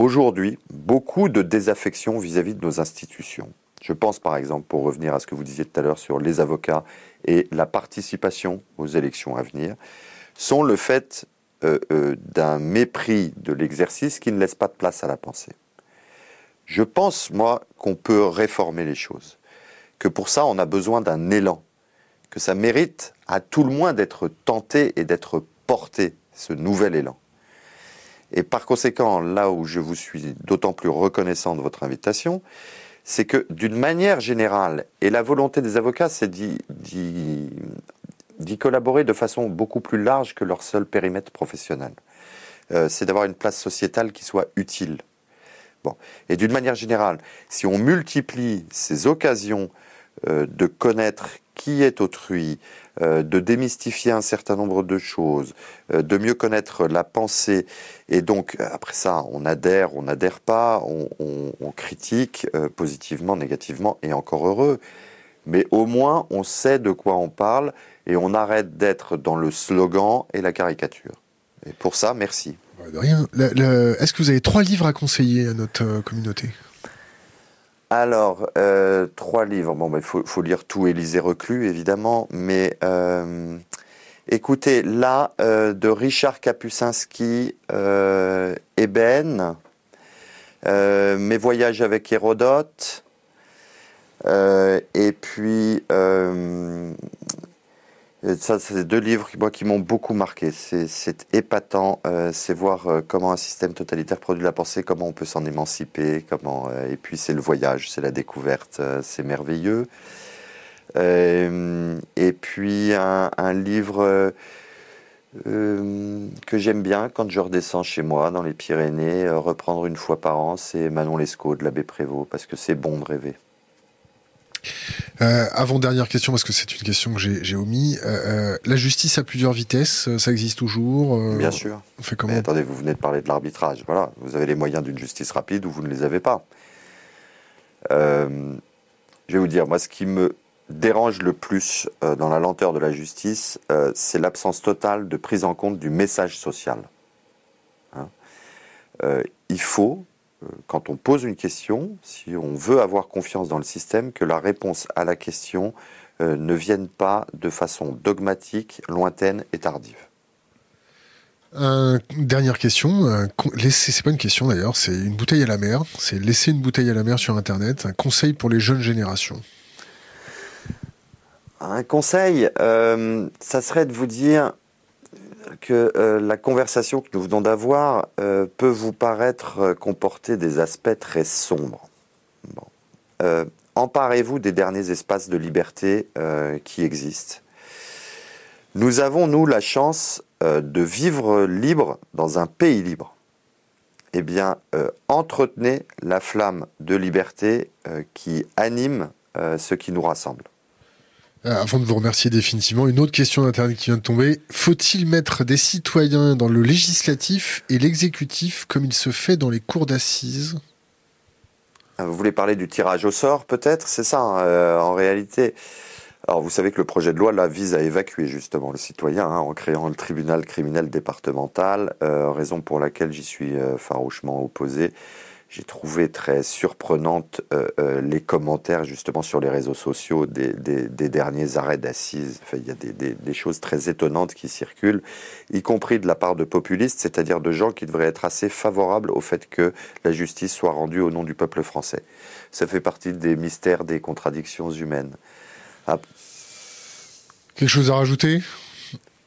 Aujourd'hui, beaucoup de désaffection vis-à-vis de nos institutions. Je pense par exemple, pour revenir à ce que vous disiez tout à l'heure sur les avocats et la participation aux élections à venir, sont le fait euh, euh, d'un mépris de l'exercice qui ne laisse pas de place à la pensée. Je pense, moi, qu'on peut réformer les choses, que pour ça, on a besoin d'un élan, que ça mérite à tout le moins d'être tenté et d'être porté, ce nouvel élan. Et par conséquent, là où je vous suis d'autant plus reconnaissant de votre invitation, c'est que d'une manière générale, et la volonté des avocats, c'est d'y collaborer de façon beaucoup plus large que leur seul périmètre professionnel. Euh, c'est d'avoir une place sociétale qui soit utile. Bon. Et d'une manière générale, si on multiplie ces occasions euh, de connaître qui est autrui, de démystifier un certain nombre de choses, euh, de mieux connaître la pensée. Et donc, après ça, on adhère, on n'adhère pas, on, critique positivement, négativement, et encore heureux. Mais au moins, on sait de quoi on parle et on arrête d'être dans le slogan et la caricature. Et pour ça, merci. De rien. Est-ce que vous avez trois livres à conseiller à notre communauté? Alors, euh, trois livres. Bon, il faut, lire tout Élisée Reclus, évidemment. Mais euh, écoutez, là, euh, de Richard Kapuscinski, Eben, Mes voyages avec Hérodote, et puis ça, c'est deux livres moi, qui m'ont beaucoup marqué. C'est épatant. Euh, c'est voir euh, comment un système totalitaire produit la pensée, comment on peut s'en émanciper. Comment, euh, et puis, c'est le voyage, c'est la découverte, c'est merveilleux. et puis, un, un livre que j'aime bien quand je redescends chez moi, dans les Pyrénées, reprendre une fois par an, c'est Manon Lescaut de l'abbé Prévost, parce que c'est bon de rêver. Euh, avant dernière question parce que c'est une question que j'ai omis. Euh, euh, la justice à plusieurs vitesses, ça existe toujours. Bien sûr. On fait comment Mais attendez, vous venez de parler de l'arbitrage. Voilà, vous avez les moyens d'une justice rapide ou vous ne les avez pas. je vais vous dire, moi, ce qui me dérange le plus dans la lenteur de la justice, c'est l'absence totale de prise en compte du message social. Hein il faut quand on pose une question, si on veut avoir confiance dans le système, que la réponse à la question euh, ne vienne pas de façon dogmatique, lointaine et tardive. dernière question, euh, c'est pas une question d'ailleurs, c'est une bouteille à la mer. C'est laisser une bouteille à la mer sur Internet. Un conseil pour les jeunes générations. Un conseil, euh, ça serait de vous dire, que euh, la conversation que nous venons d'avoir euh, peut vous paraître euh, comporter des aspects très sombres. emparez-vous des derniers espaces de liberté qui existent. Nous avons, nous, la chance de vivre libre dans un pays libre eh bien, entretenez la flamme de liberté qui anime ce qui nous rassemble. Avant de vous remercier définitivement, une autre question d'Internet qui vient de tomber. Faut-il mettre des citoyens dans le législatif et l'exécutif comme il se fait dans les cours d'assises? Vous voulez parler du tirage au sort peut-être? C'est ça, hein, en réalité. Alors vous savez que le projet de loi là vise à évacuer justement le citoyen hein, en créant le tribunal criminel départemental, euh, raison pour laquelle j'y suis euh, farouchement opposé. J'ai trouvé très surprenante euh, les commentaires justement sur les réseaux sociaux des, derniers arrêts d'assises. Enfin, il y a des, des, choses très étonnantes qui circulent, y compris de la part de populistes, c'est-à-dire de gens qui devraient être assez favorables au fait que la justice soit rendue au nom du peuple français. Ça fait partie des mystères des contradictions humaines. Ah. Quelque chose à rajouter?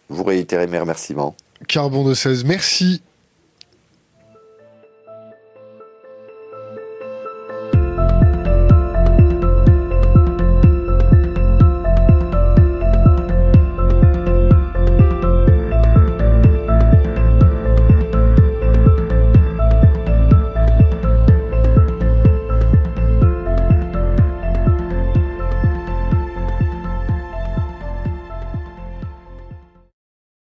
Vous réitérez mes remerciements. Carbon de 16, merci